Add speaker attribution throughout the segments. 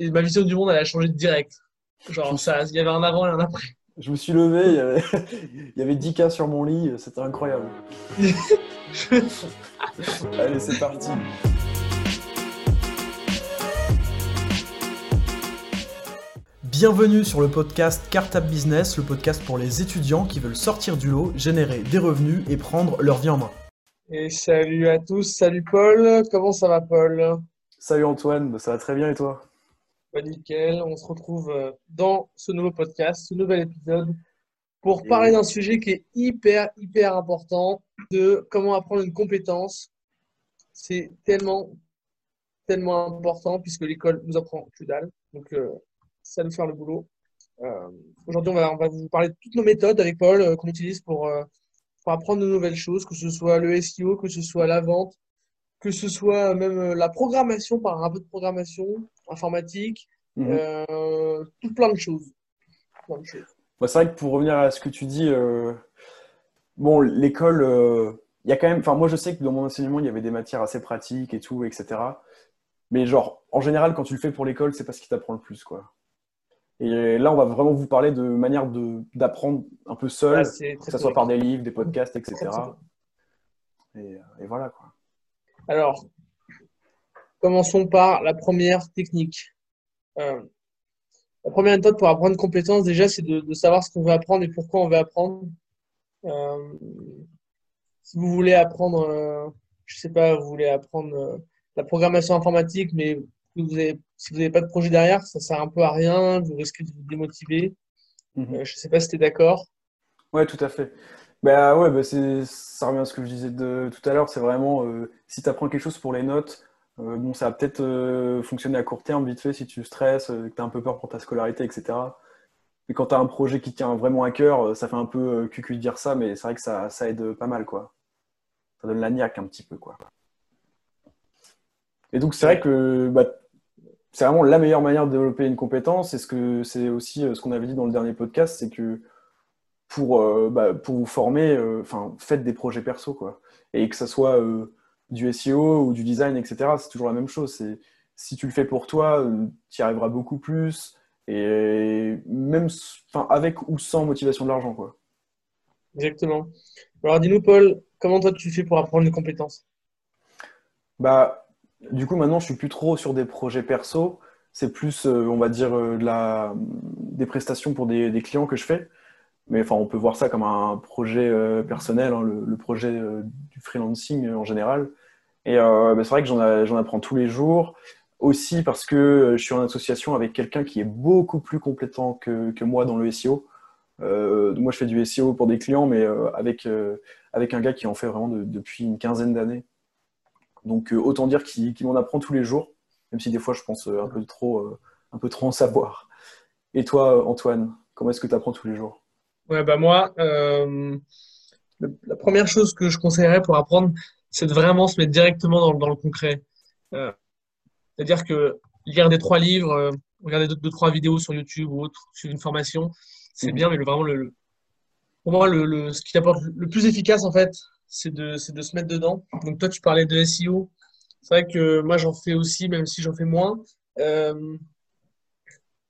Speaker 1: et ma vision du monde, elle a changé direct. Genre, ça, il y avait un avant et un après.
Speaker 2: Je me suis levé, il y avait, il y avait 10 cas sur mon lit, c'était incroyable. Allez, c'est parti. Bienvenue sur le podcast Cartable Business, le podcast pour les étudiants qui veulent sortir du lot, générer des revenus et prendre leur vie en main.
Speaker 1: Et salut à tous, salut Paul, comment ça va Paul?
Speaker 2: Salut Antoine, ça va très bien et toi?
Speaker 1: Bah, Nickel, on se retrouve euh, dans ce nouveau podcast, ce nouvel épisode, pour parler d'un sujet qui est hyper, hyper important, de comment apprendre une compétence. C'est tellement, tellement important puisque l'école nous apprend que dalle. Donc, euh, ça nous faire le boulot. Euh, aujourd'hui, on va, on va, vous parler de toutes nos méthodes avec Paul euh, qu'on utilise pour, pour, apprendre de nouvelles choses, que ce soit le SEO, que ce soit la vente, que ce soit même la programmation par un peu de programmation informatique, mhm. tout plein de choses.
Speaker 2: c'est vrai que pour revenir à ce que tu dis, bon, l'école, il y a quand même, enfin, moi je sais que dans mon enseignement, il y avait des matières assez pratiques et tout, etc. Mais genre, en général, quand tu le fais pour l'école, c'est pas ce qui t'apprend le plus, quoi. Et là, on va vraiment vous parler de manière d'apprendre un peu seul, que ce soit par des livres, des podcasts, etc. Et, voilà quoi.
Speaker 1: Alors, commençons par la première technique. Euh, la première méthode pour apprendre une compétence, déjà, c'est de, savoir ce qu'on veut apprendre et pourquoi on veut apprendre. Euh, si vous voulez apprendre, euh, je sais pas, vous voulez apprendre la programmation informatique, mais vous avez, si vous n'avez pas de projet derrière, ça sert un peu à rien, vous risquez de vous démotiver. Mhm. Euh, je ne sais pas si tu es d'accord.
Speaker 2: Ouais, tout à fait. Bah ouais, bah ça revient à ce que je disais de, tout à l'heure. C'est vraiment, euh, si tu apprends quelque chose pour les notes, euh, bon, ça va peut-être fonctionner à court terme, vite fait, si tu stresses, que tu as un peu peur pour ta scolarité, etc. Mais quand tu as un projet qui tient vraiment à cœur, ça fait un peu cucu de dire ça, mais c'est vrai que ça, ça, aide pas mal, quoi. Ça donne la niaque un petit peu, quoi. Et donc, c'est vrai que bah, c'est vraiment la meilleure manière de développer une compétence. Et ce c'est aussi euh, ce qu'on avait dit dans le dernier podcast, c'est que pour, euh, bah, pour vous former, euh, enfin, faites des projets perso, quoi. Et que ce soit du SEO ou du design, etc., c'est toujours la même chose. C'est si tu le fais pour toi, tu y arriveras beaucoup plus. Et même enfin, avec ou sans motivation de l'argent, quoi.
Speaker 1: Exactement. Alors dis-nous, Paul, comment toi tu fais pour apprendre une compétence
Speaker 2: Bah, du coup, maintenant, je suis plus trop sur des projets perso. C'est plus, euh, on va dire, euh, de la, des prestations pour des, clients que je fais. Mais enfin, on peut voir ça comme un projet euh, personnel, hein, le, projet du freelancing en général. Et bah, c'est vrai que j'en apprends tous les jours. Aussi parce que je suis en association avec quelqu'un qui est beaucoup plus compétent que, moi dans le SEO. moi, je fais du SEO pour des clients, mais avec, avec un gars qui en fait vraiment depuis une quinzaine d'années. Donc euh, autant dire qu'il m'en apprend tous les jours, même si des fois je pense euh, un peu trop, euh, un peu trop en savoir. Et toi, Antoine, comment est-ce que tu apprends tous les jours?
Speaker 1: Ouais, bah moi, la première chose que je conseillerais pour apprendre, c'est de vraiment se mettre directement dans, le concret. C'est-à-dire que lire des trois livres, regarder deux, trois vidéos sur YouTube ou autre, suivre une formation, c'est mhm. bien, mais vraiment, le, pour moi, le, ce qui apporte le plus efficace, en fait, c'est de, de, se mettre dedans. Donc toi, tu parlais de SEO. C'est vrai que moi, j'en fais aussi, même si j'en fais moins. Euh,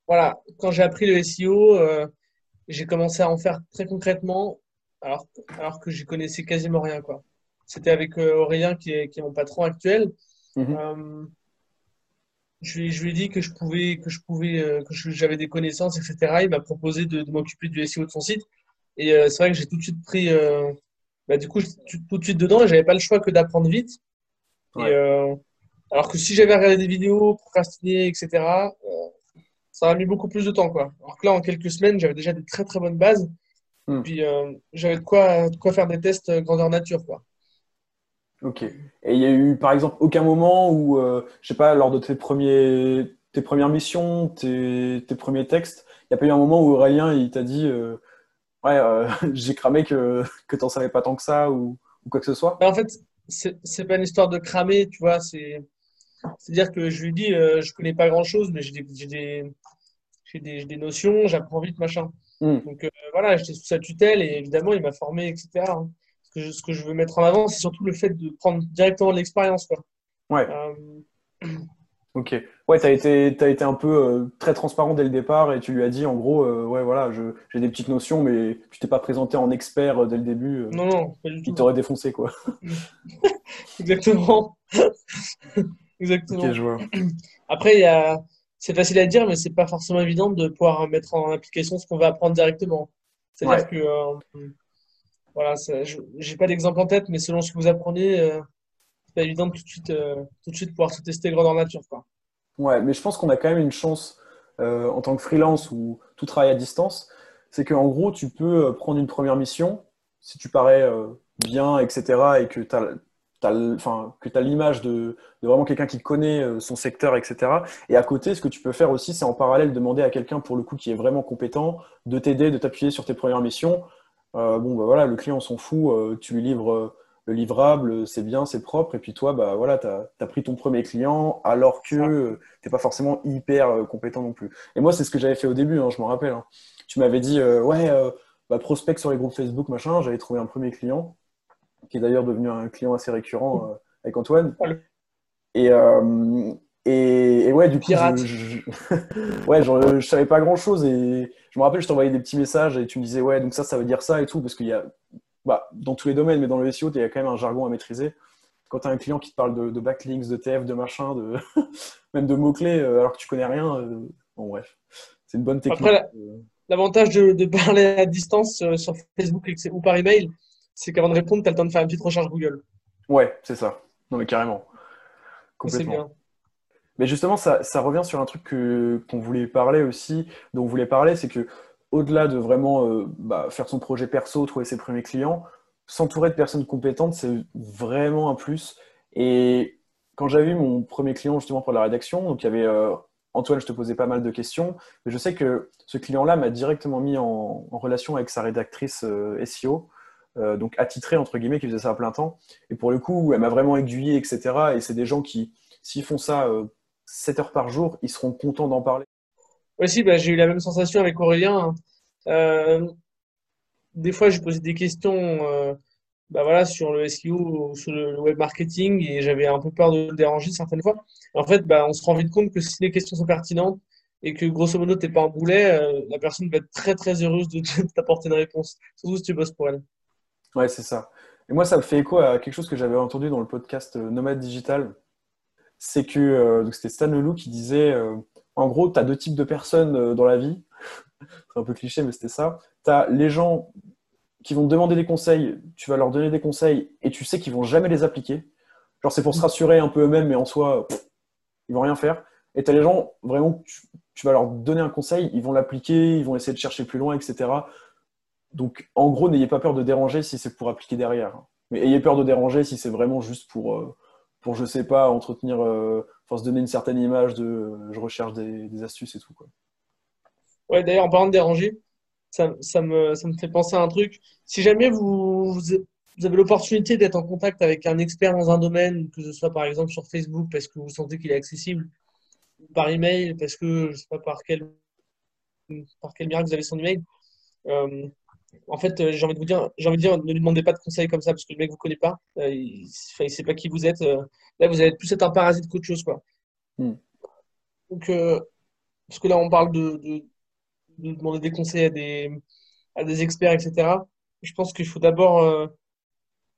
Speaker 1: voilà, quand j'ai appris le SEO, euh, j'ai commencé à en faire très concrètement, alors, alors que j'y connaissais quasiment rien. quoi. C'était avec euh, Aurélien, qui est, qui est, mon patron actuel. Mhm. Je lui, je, lui, ai dit que je pouvais, que je pouvais, que j'avais des connaissances, etc. Il m'a proposé de, de m'occuper du SEO de son site. Et c'est vrai que j'ai tout de suite pris bah, du coup, tout de suite dedans, j'avais pas le choix que d'apprendre vite. Euh, alors que si j'avais regardé des vidéos, procrastiné, etc., euh, ça aurait mis beaucoup plus de temps. Quoi. Alors que là, en quelques semaines, j'avais déjà des très très bonnes bases. Hmm. Puis euh, j'avais de quoi, de quoi faire des tests grandeur nature. Quoi.
Speaker 2: Ok. Et il y a eu, par exemple, aucun moment où, je sais pas, lors de tes, premiers, tes premières missions, tes, tes premiers textes, il n'y a pas eu un moment où Aurélien il t'a dit ouais, euh, j'ai cramé que, que tu n'en savais pas tant que ça ou, quoi que ce soit
Speaker 1: bah, En fait, c'est pas une histoire de cramer, tu vois. C'est-à-dire que je lui dis, euh, je connais pas grand-chose, mais j'ai des, des, des, des, notions, j'apprends vite, machin. Hmm. Donc euh, voilà, j'étais sous sa tutelle et évidemment, il m'a formé, etc. Hein. Ce, que je, ce que je veux mettre en avant, c'est surtout le fait de prendre directement de l'expérience.
Speaker 2: Ouais. Ok. Ouais, tu as été, as été un peu euh, très transparent dès le départ et tu lui as dit en gros, euh, ouais, voilà, j'ai des petites notions, mais tu t'es pas présenté en expert euh, dès le début.
Speaker 1: non, non, pas du tout.
Speaker 2: Il t'aurait défoncé, quoi.
Speaker 1: Exactement. Exactement.
Speaker 2: Ok, je vois.
Speaker 1: Après, c'est facile à dire, mais c'est pas forcément évident de pouvoir mettre en application ce qu'on va apprendre directement. C'est-à-dire que, voilà, j'ai pas d'exemple en tête, mais selon ce que vous apprenez, c'est pas évident de tout de suite, euh, tout de suite pouvoir se tester grandeur nature. Quoi.
Speaker 2: Ouais, mais je pense qu'on a quand même une chance euh, en tant que freelance ou tout travail à distance. C'est qu'en gros, tu peux euh, prendre une première mission si tu parais bien, etc. et que tu as l'image de, de, vraiment quelqu'un qui connaît son secteur, etc. Et à côté, ce que tu peux faire aussi, c'est en parallèle demander à quelqu'un, pour le coup, qui est vraiment compétent, de t'aider, de t'appuyer sur tes premières missions. Bon, bah voilà, le client s'en fout, tu lui livres le livrable, c'est bien, c'est propre, et puis toi, bah voilà, tu as, pris ton premier client alors que tu n'es pas forcément hyper euh, compétent non plus. Et moi, c'est ce que j'avais fait au début, hein, je m'en rappelle. Hein. Tu m'avais dit, euh, ouais, euh, bah, prospect sur les groupes Facebook, machin, j'avais trouvé un premier client, qui est d'ailleurs devenu un client assez récurrent avec Antoine. Et, et, ouais, du coup, je, ouais, je, savais pas grand chose et je me rappelle, je t'envoyais des petits messages et tu me disais, ouais, donc ça, ça veut dire ça et tout, parce qu'il y a bah, dans tous les domaines, mais dans le SEO, il y a quand même un jargon à maîtriser. Quand tu as un client qui te parle de, backlinks, de TF, de machin, de même de mots-clés, euh, alors que tu connais rien, euh, bon, bref, c'est une bonne technique. Après,
Speaker 1: l'avantage de, parler à distance euh, sur Facebook ou par email, c'est qu'avant de répondre, tu as le temps de faire une petite recherche Google.
Speaker 2: Ouais, c'est ça. Non, mais carrément. Complètement. Bien. Mais justement, ça, ça, revient sur un truc qu'on voulait parler aussi, dont on voulait parler, c'est que au-delà de vraiment euh, bah, faire son projet perso, trouver ses premiers clients, s'entourer de personnes compétentes, c'est vraiment un plus. Et quand j'avais eu mon premier client justement pour la rédaction, donc il y avait euh, Antoine, je te posais pas mal de questions, mais je sais que ce client-là m'a directement mis en, relation avec sa rédactrice euh, SEO, donc attitrée entre guillemets, qui faisait ça à plein temps. Et pour le coup, elle m'a vraiment aiguillé, etc. Et c'est des gens qui, s'ils font ça 7 heures par jour, ils seront contents d'en parler.
Speaker 1: Aussi, bah, j'ai eu la même sensation avec Aurélien. Euh, des fois, j'ai posé des questions euh, bah, voilà, sur le SEO ou sur le web marketing et j'avais un peu peur de le déranger certaines fois. En fait, bah, on se rend vite compte que si les questions sont pertinentes et que grosso modo, tu n'es pas un boulet, euh, la personne va être très très heureuse de t'apporter une réponse, surtout si tu bosses pour elle.
Speaker 2: Ouais, c'est ça. Et moi, ça me fait écho à quelque chose que j'avais entendu dans le podcast Nomade Digital. C'est que c'était Stan Leloup qui disait en gros, tu as deux types de personnes euh, dans la vie. C'est un peu cliché, mais c'était ça. Tu as les gens qui vont te demander des conseils, tu vas leur donner des conseils et tu sais qu'ils vont jamais les appliquer. Genre, c'est pour se rassurer un peu eux-mêmes, mais en soi, ils vont rien faire. Et tu as les gens, vraiment, tu, vas leur donner un conseil, ils vont l'appliquer, ils vont essayer de chercher plus loin, etc. Donc, en gros, n'ayez pas peur de déranger si c'est pour appliquer derrière. Mais ayez peur de déranger si c'est vraiment juste pour, euh, pour je sais pas, entretenir, euh, se donner une certaine image de euh, je recherche des, astuces et tout. Quoi.
Speaker 1: Ouais, d'ailleurs, en parlant de déranger, ça, me, ça me fait penser à un truc. Si jamais vous, vous avez l'opportunité d'être en contact avec un expert dans un domaine, que ce soit par exemple sur Facebook parce que vous sentez qu'il est accessible, par email parce que je sais pas par quel, par quel miracle vous avez son email. Euh, en fait, euh, j'ai envie de vous dire, j'ai envie de dire, ne lui demandez pas de conseils comme ça parce que le mec vous connaît pas, euh, il, ne sait pas qui vous êtes. Euh. là, vous allez plus être un parasite qu'autre chose, quoi. Hmm. Donc, parce que là, on parle de, demander des conseils à des, à des experts, etc. Je pense qu'il faut d'abord,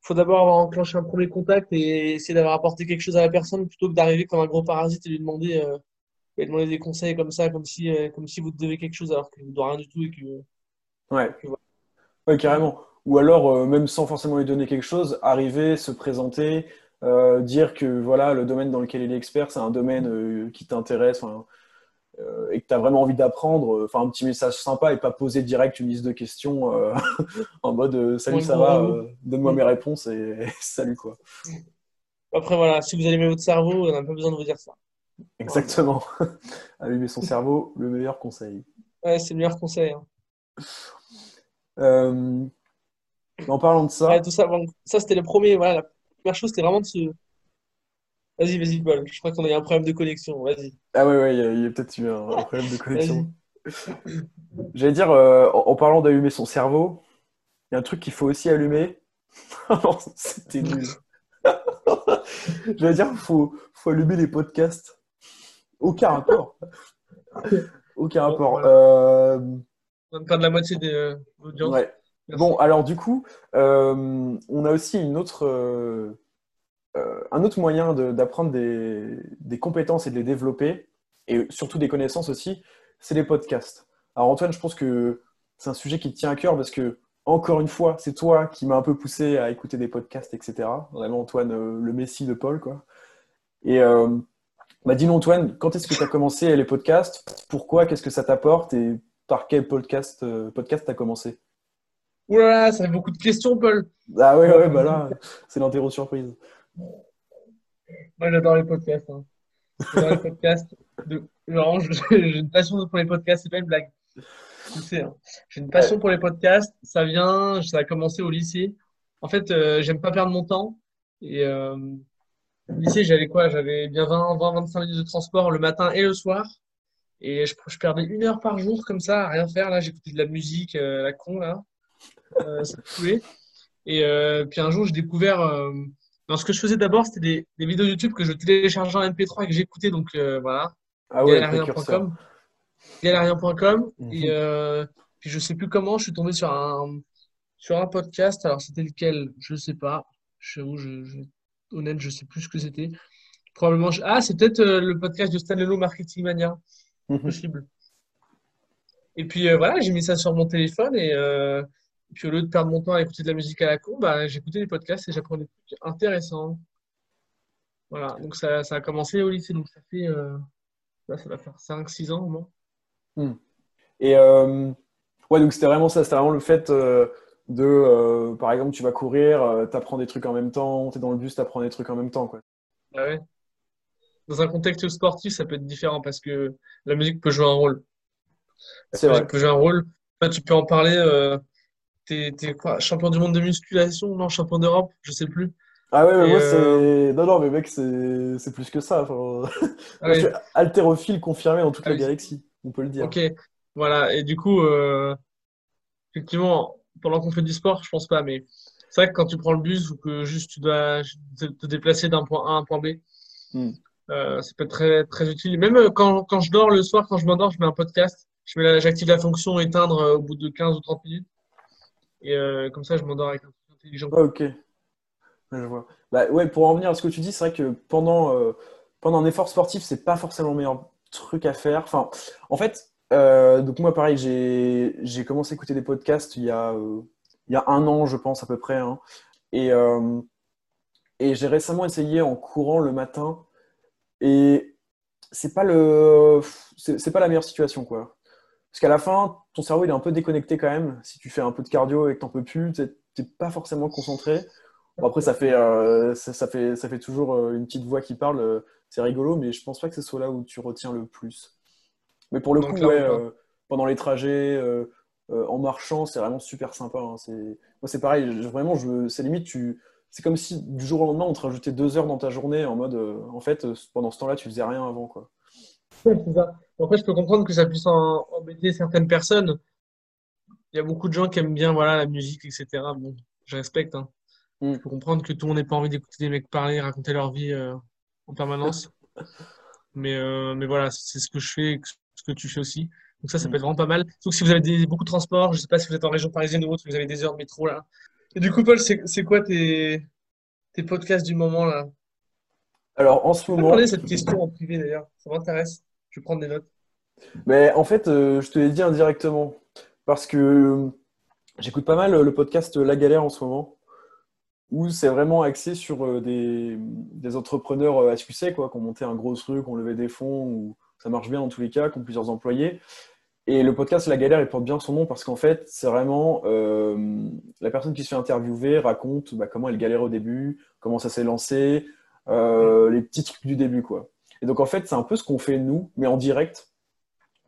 Speaker 1: faut d'abord avoir enclenché un premier contact et essayer d'avoir apporté quelque chose à la personne plutôt que d'arriver comme un gros parasite et lui demander, lui demander des conseils comme ça, comme si, comme si vous devez quelque chose alors que vous ne devez rien du tout et que.
Speaker 2: Ouais. Oui, carrément. Ou alors, euh, même sans forcément lui donner quelque chose, arriver, se présenter, euh, dire que voilà, le domaine dans lequel il est expert, c'est un domaine euh, qui t'intéresse et que tu as vraiment envie d'apprendre. Enfin, un petit message sympa et pas poser direct une liste de questions en mode Salut, ça va, donne-moi mes réponses et, salut quoi.
Speaker 1: Après, voilà, si vous allumez votre cerveau, on n'a pas besoin de vous dire ça.
Speaker 2: Exactement. Allumer son cerveau, le meilleur conseil.
Speaker 1: Ouais, c'est le meilleur conseil. Hein.
Speaker 2: Euh, en parlant de ça.
Speaker 1: tout ça, ça c'était le premier. Voilà, la première chose, c'était vraiment de se. Vas-y, vas-y, Bol. Je crois qu'on a eu un problème de connexion. Vas-y.
Speaker 2: Ah ouais, ouais, il y a, peut-être eu un, problème de connexion. J'allais dire, euh, en, parlant d'allumer son cerveau, il y a un truc qu'il faut aussi allumer. c'était nul. J'allais dire, il faut, faut allumer les podcasts. Aucun rapport. Aucun rapport. Euh...
Speaker 1: On de la moitié des euh, audiences.
Speaker 2: Ouais. Bon, alors du coup, euh, on a aussi une autre, euh, un autre moyen d'apprendre des, des, compétences et de les développer, et surtout des connaissances aussi, c'est les podcasts. Alors Antoine, je pense que c'est un sujet qui te tient à cœur parce que, encore une fois, c'est toi qui m'as un peu poussé à écouter des podcasts, etc. Vraiment, Antoine, le messie de Paul, quoi. Et bah, dis-nous, Antoine, quand est-ce que tu as commencé les podcasts? Pourquoi? Qu'est-ce que ça t'apporte? Et par quel podcast euh, podcast as commencé
Speaker 1: Oula, ça fait beaucoup de questions, Paul.
Speaker 2: Ah ouais, ouais, bah là, c'est l'interro surprise.
Speaker 1: Moi, j'adore les podcasts. Hein. J'adore les podcasts. De... j'ai une passion pour les podcasts, c'est pas une blague. Tu sais, hein. J'ai une passion pour les podcasts. Ça vient, ça a commencé au lycée. En fait, euh, j'aime pas perdre mon temps. Et euh, au lycée, j'avais quoi? J'avais bien 20, 20, 25 minutes de transport le matin et le soir. Et je, je perdais une heure par jour comme ça, à rien faire. Là, j'écoutais de la musique, euh, la con, là. Euh, ça pouvait. Et euh, puis un jour, j'ai découvert. Euh, ce que je faisais d'abord, c'était des, des, vidéos YouTube que je téléchargeais en MP3 et que j'écoutais. Donc voilà.
Speaker 2: Ah ouais.
Speaker 1: Mm Et puis je sais plus comment, je suis tombé sur un, sur un podcast. Alors c'était lequel? Je sais pas. Je, je, je honnête, je sais plus ce que c'était. Probablement. Ah, c'est peut-être le podcast de Stanley Marketing Mania. Mhm. Possible. Et puis euh, voilà, j'ai mis ça sur mon téléphone et, euh, puis au lieu de perdre mon temps à écouter de la musique à la con, bah, j'écoutais des podcasts et j'apprenais des trucs intéressants. Voilà, donc ça, ça, a commencé au lycée, donc ça fait là, ça va faire 5-6 ans au moins.
Speaker 2: Hmm. Et ouais, donc c'était vraiment ça, c'était vraiment le fait de, euh, par exemple, tu vas courir, euh, tu apprends des trucs en même temps, tu es dans le bus, tu apprends des trucs en même temps. Quoi.
Speaker 1: Ah ouais. Dans un contexte sportif, ça peut être différent parce que la musique peut jouer un rôle.
Speaker 2: C'est vrai.
Speaker 1: peut jouer un rôle. tu peux en parler. Euh, T'es quoi Champion du monde de musculation? Non, champion d'Europe Je sais plus.
Speaker 2: Ah ouais, mais moi, c'est. Euh, non, non, mais mec, c'est plus que ça. Enfin... Ah haltérophile confirmé dans toute ah la galaxie, on peut le dire.
Speaker 1: Ok, voilà. Et du coup, effectivement, pendant qu'on fait du sport, je pense pas, mais c'est vrai que quand tu prends le bus ou que juste tu dois te déplacer d'un point A à un point B, hmm. Euh, ça peut être très, très utile. Même euh, quand, quand je dors le soir, quand je m'endors, je mets un podcast. J'active la fonction éteindre euh, au bout de 15 ou 30 minutes. Et comme ça, je m'endors avec un truc intelligent.
Speaker 2: ok. Je vois. Bah, ouais, pour en venir à ce que tu dis, c'est vrai que pendant, pendant un effort sportif, c'est pas forcément le meilleur truc à faire. Enfin, en fait, donc moi, pareil, j'ai commencé à écouter des podcasts il y a, il y a un an, je pense, à peu près. Hein. Et, et j'ai récemment essayé en courant le matin. Et c'est pas le c'est pas la meilleure situation, quoi. Parce qu'à la fin, ton cerveau, il est un peu déconnecté quand même. Si tu fais un peu de cardio et que t'en peux plus, t'es pas forcément concentré. Bon, après, ça fait, ça, ça, fait, ça fait toujours une petite voix qui parle. c'est rigolo, mais je pense pas que ce soit là où tu retiens le plus. Mais pour le coup, euh, pendant les trajets, euh, euh, en marchant, c'est vraiment super sympa. Hein. C'est... Moi, c'est pareil, vraiment, je... c'est limite, tu... c'est comme si du jour au lendemain, on te rajoutait deux heures dans ta journée en mode, en fait, pendant ce temps-là, tu faisais rien avant. Quoi.
Speaker 1: c'est ça. Après, je peux comprendre que ça puisse embêter certaines personnes. Il y a beaucoup de gens qui aiment bien voilà, la musique, etc. Bon, je respecte. Hein. Mm. Je peux comprendre que tout le monde n'ait pas envie d'écouter des mecs parler, raconter leur vie en permanence. mais, mais voilà, c'est ce que je fais, ce que tu fais aussi. Donc ça, ça peut être vraiment pas mal. Surtout si vous avez des, beaucoup de transport, je sais pas si vous êtes en région parisienne ou autre, vous avez des heures de métro là. Et du coup, Paul, c'est quoi tes, tes podcasts du moment là?
Speaker 2: Alors en ce moment.
Speaker 1: Je cette question en privé d'ailleurs, ça m'intéresse. Je vais prendre des notes.
Speaker 2: Mais en fait, euh, je te l'ai dit indirectement parce que euh, j'écoute pas mal le podcast La Galère en ce moment où c'est vraiment axé sur euh, des, des entrepreneurs à succès quoi, qui ont monté un gros truc, qui ont levé des fonds ou ça marche bien dans tous les cas, qui ont plusieurs employés. Et le podcast La Galère, il porte bien son nom parce qu'en fait, c'est vraiment euh, la personne qui se fait interviewer raconte bah, comment elle galère au début, comment ça s'est lancé, euh, les petits trucs du début. quoi. Et donc, en fait, c'est un peu ce qu'on fait nous, mais en direct.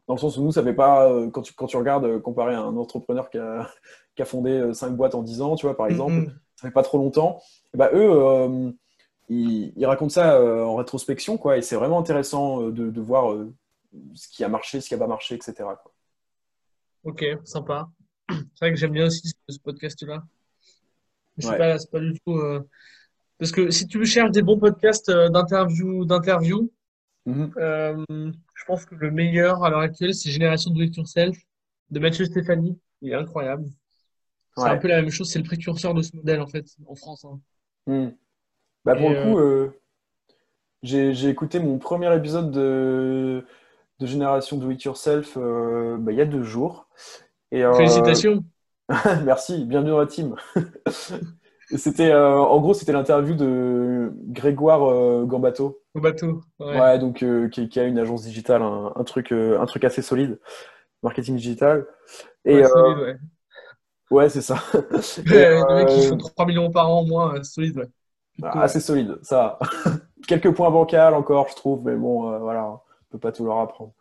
Speaker 2: Dans le sens où nous, ça fait pas, euh, quand tu, quand tu regardes, comparé à un entrepreneur qui a, qui a fondé cinq boîtes en 10 ans, tu vois, par exemple, mm-hmm. ça fait pas trop longtemps, bah, eux, il, raconte ça en rétrospection, quoi, et c'est vraiment intéressant de, voir ce qui a marché, ce qui n'a pas marché, etc. Quoi.
Speaker 1: Ok, sympa. C'est vrai que j'aime bien aussi ce, podcast-là. Mais c'est pas, du tout. Parce que si tu cherches des bons podcasts d'interview, d'interview,
Speaker 2: Mhm.
Speaker 1: Euh, je pense que le meilleur à l'heure actuelle, c'est Génération Do It Yourself de Mathieu Stéphanie. Il est incroyable. C'est
Speaker 2: Ouais.
Speaker 1: un peu la même chose, c'est le précurseur de ce modèle en fait en France. hein.
Speaker 2: Hmm. Bah, pour
Speaker 1: Et,
Speaker 2: le coup, euh, j'ai, j'ai écouté mon premier épisode de, de Génération Do It Yourself euh, bah, il y a deux jours. Et, euh,
Speaker 1: Félicitations.
Speaker 2: merci, bienvenue dans la team. C'était, euh, en gros, c'était l'interview de Grégoire Gambato,
Speaker 1: bateau. Ouais.
Speaker 2: ouais, donc, qui, qui a une agence digitale, un, un truc, un truc assez solide, marketing digital. Et
Speaker 1: Ouais, solide, ouais.
Speaker 2: ouais, c'est ça.
Speaker 1: Ouais, Les mecs qui font 3 millions par an au moins, solide, ouais. Plutôt,
Speaker 2: Ah, assez solide, ça. Quelques points bancals encore, je trouve, mais bon, voilà, pas tout leur apprendre.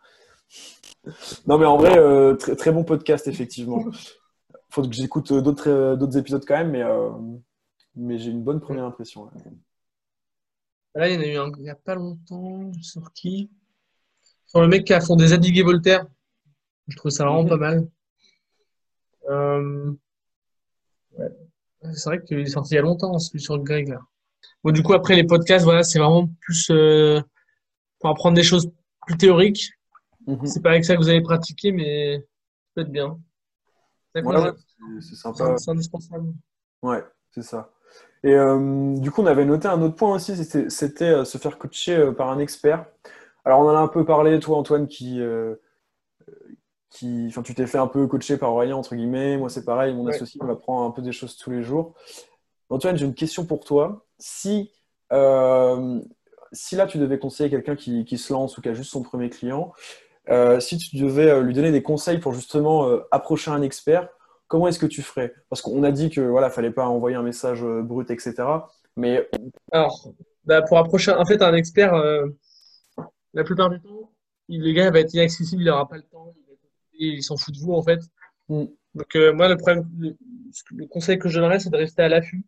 Speaker 2: Non, mais en vrai, euh, très, très bon podcast, effectivement. Faut que j'écoute euh, d'autres euh, d'autres épisodes quand même, mais, euh, mais j'ai une bonne première impression.
Speaker 1: Là, il y en a eu un il n'y a pas longtemps, sur qui? Sur le mec qui a fondé Zadig et Voltaire. Je trouve ça vraiment
Speaker 2: Mhm.
Speaker 1: pas mal. Euh, ouais. C'est vrai qu'il est sorti il y a longtemps, celui sur Greg, là. Bon, du coup, après, les podcasts, voilà, c'est vraiment plus euh, pour apprendre des choses plus théoriques.
Speaker 2: Mhm.
Speaker 1: C'est pas avec ça que vous allez pratiquer, mais ça peut être bien. C'est
Speaker 2: Ouais, sympa.
Speaker 1: c'est indispensable.
Speaker 2: Ouais, c'est ça. Et euh, du coup, on avait noté un autre point aussi, c'était euh, se faire coacher euh, par un expert. Alors, on en a un peu parlé, toi, Antoine, qui, qui, enfin, tu t'es fait un peu coacher par Aurélien, entre guillemets. Moi, c'est pareil, mon
Speaker 1: Ouais.
Speaker 2: associé m'apprend un peu des choses tous les jours. Antoine, j'ai une question pour toi. Si, si là, tu devais conseiller quelqu'un qui, qui se lance ou qui a juste son premier client, euh, si tu devais euh, lui donner des conseils pour justement euh, approcher un expert, comment est-ce que tu ferais? Parce qu'on a dit que voilà, fallait pas envoyer un message brut, etc. Mais
Speaker 1: Alors, bah, pour approcher en fait un expert, euh, la plupart du temps, le gars va être inaccessible, il n'aura pas le temps, il, s'en fout de vous en fait.
Speaker 2: Mm.
Speaker 1: Donc moi, le problème, le conseil que je donnerais, c'est de rester à l'affût.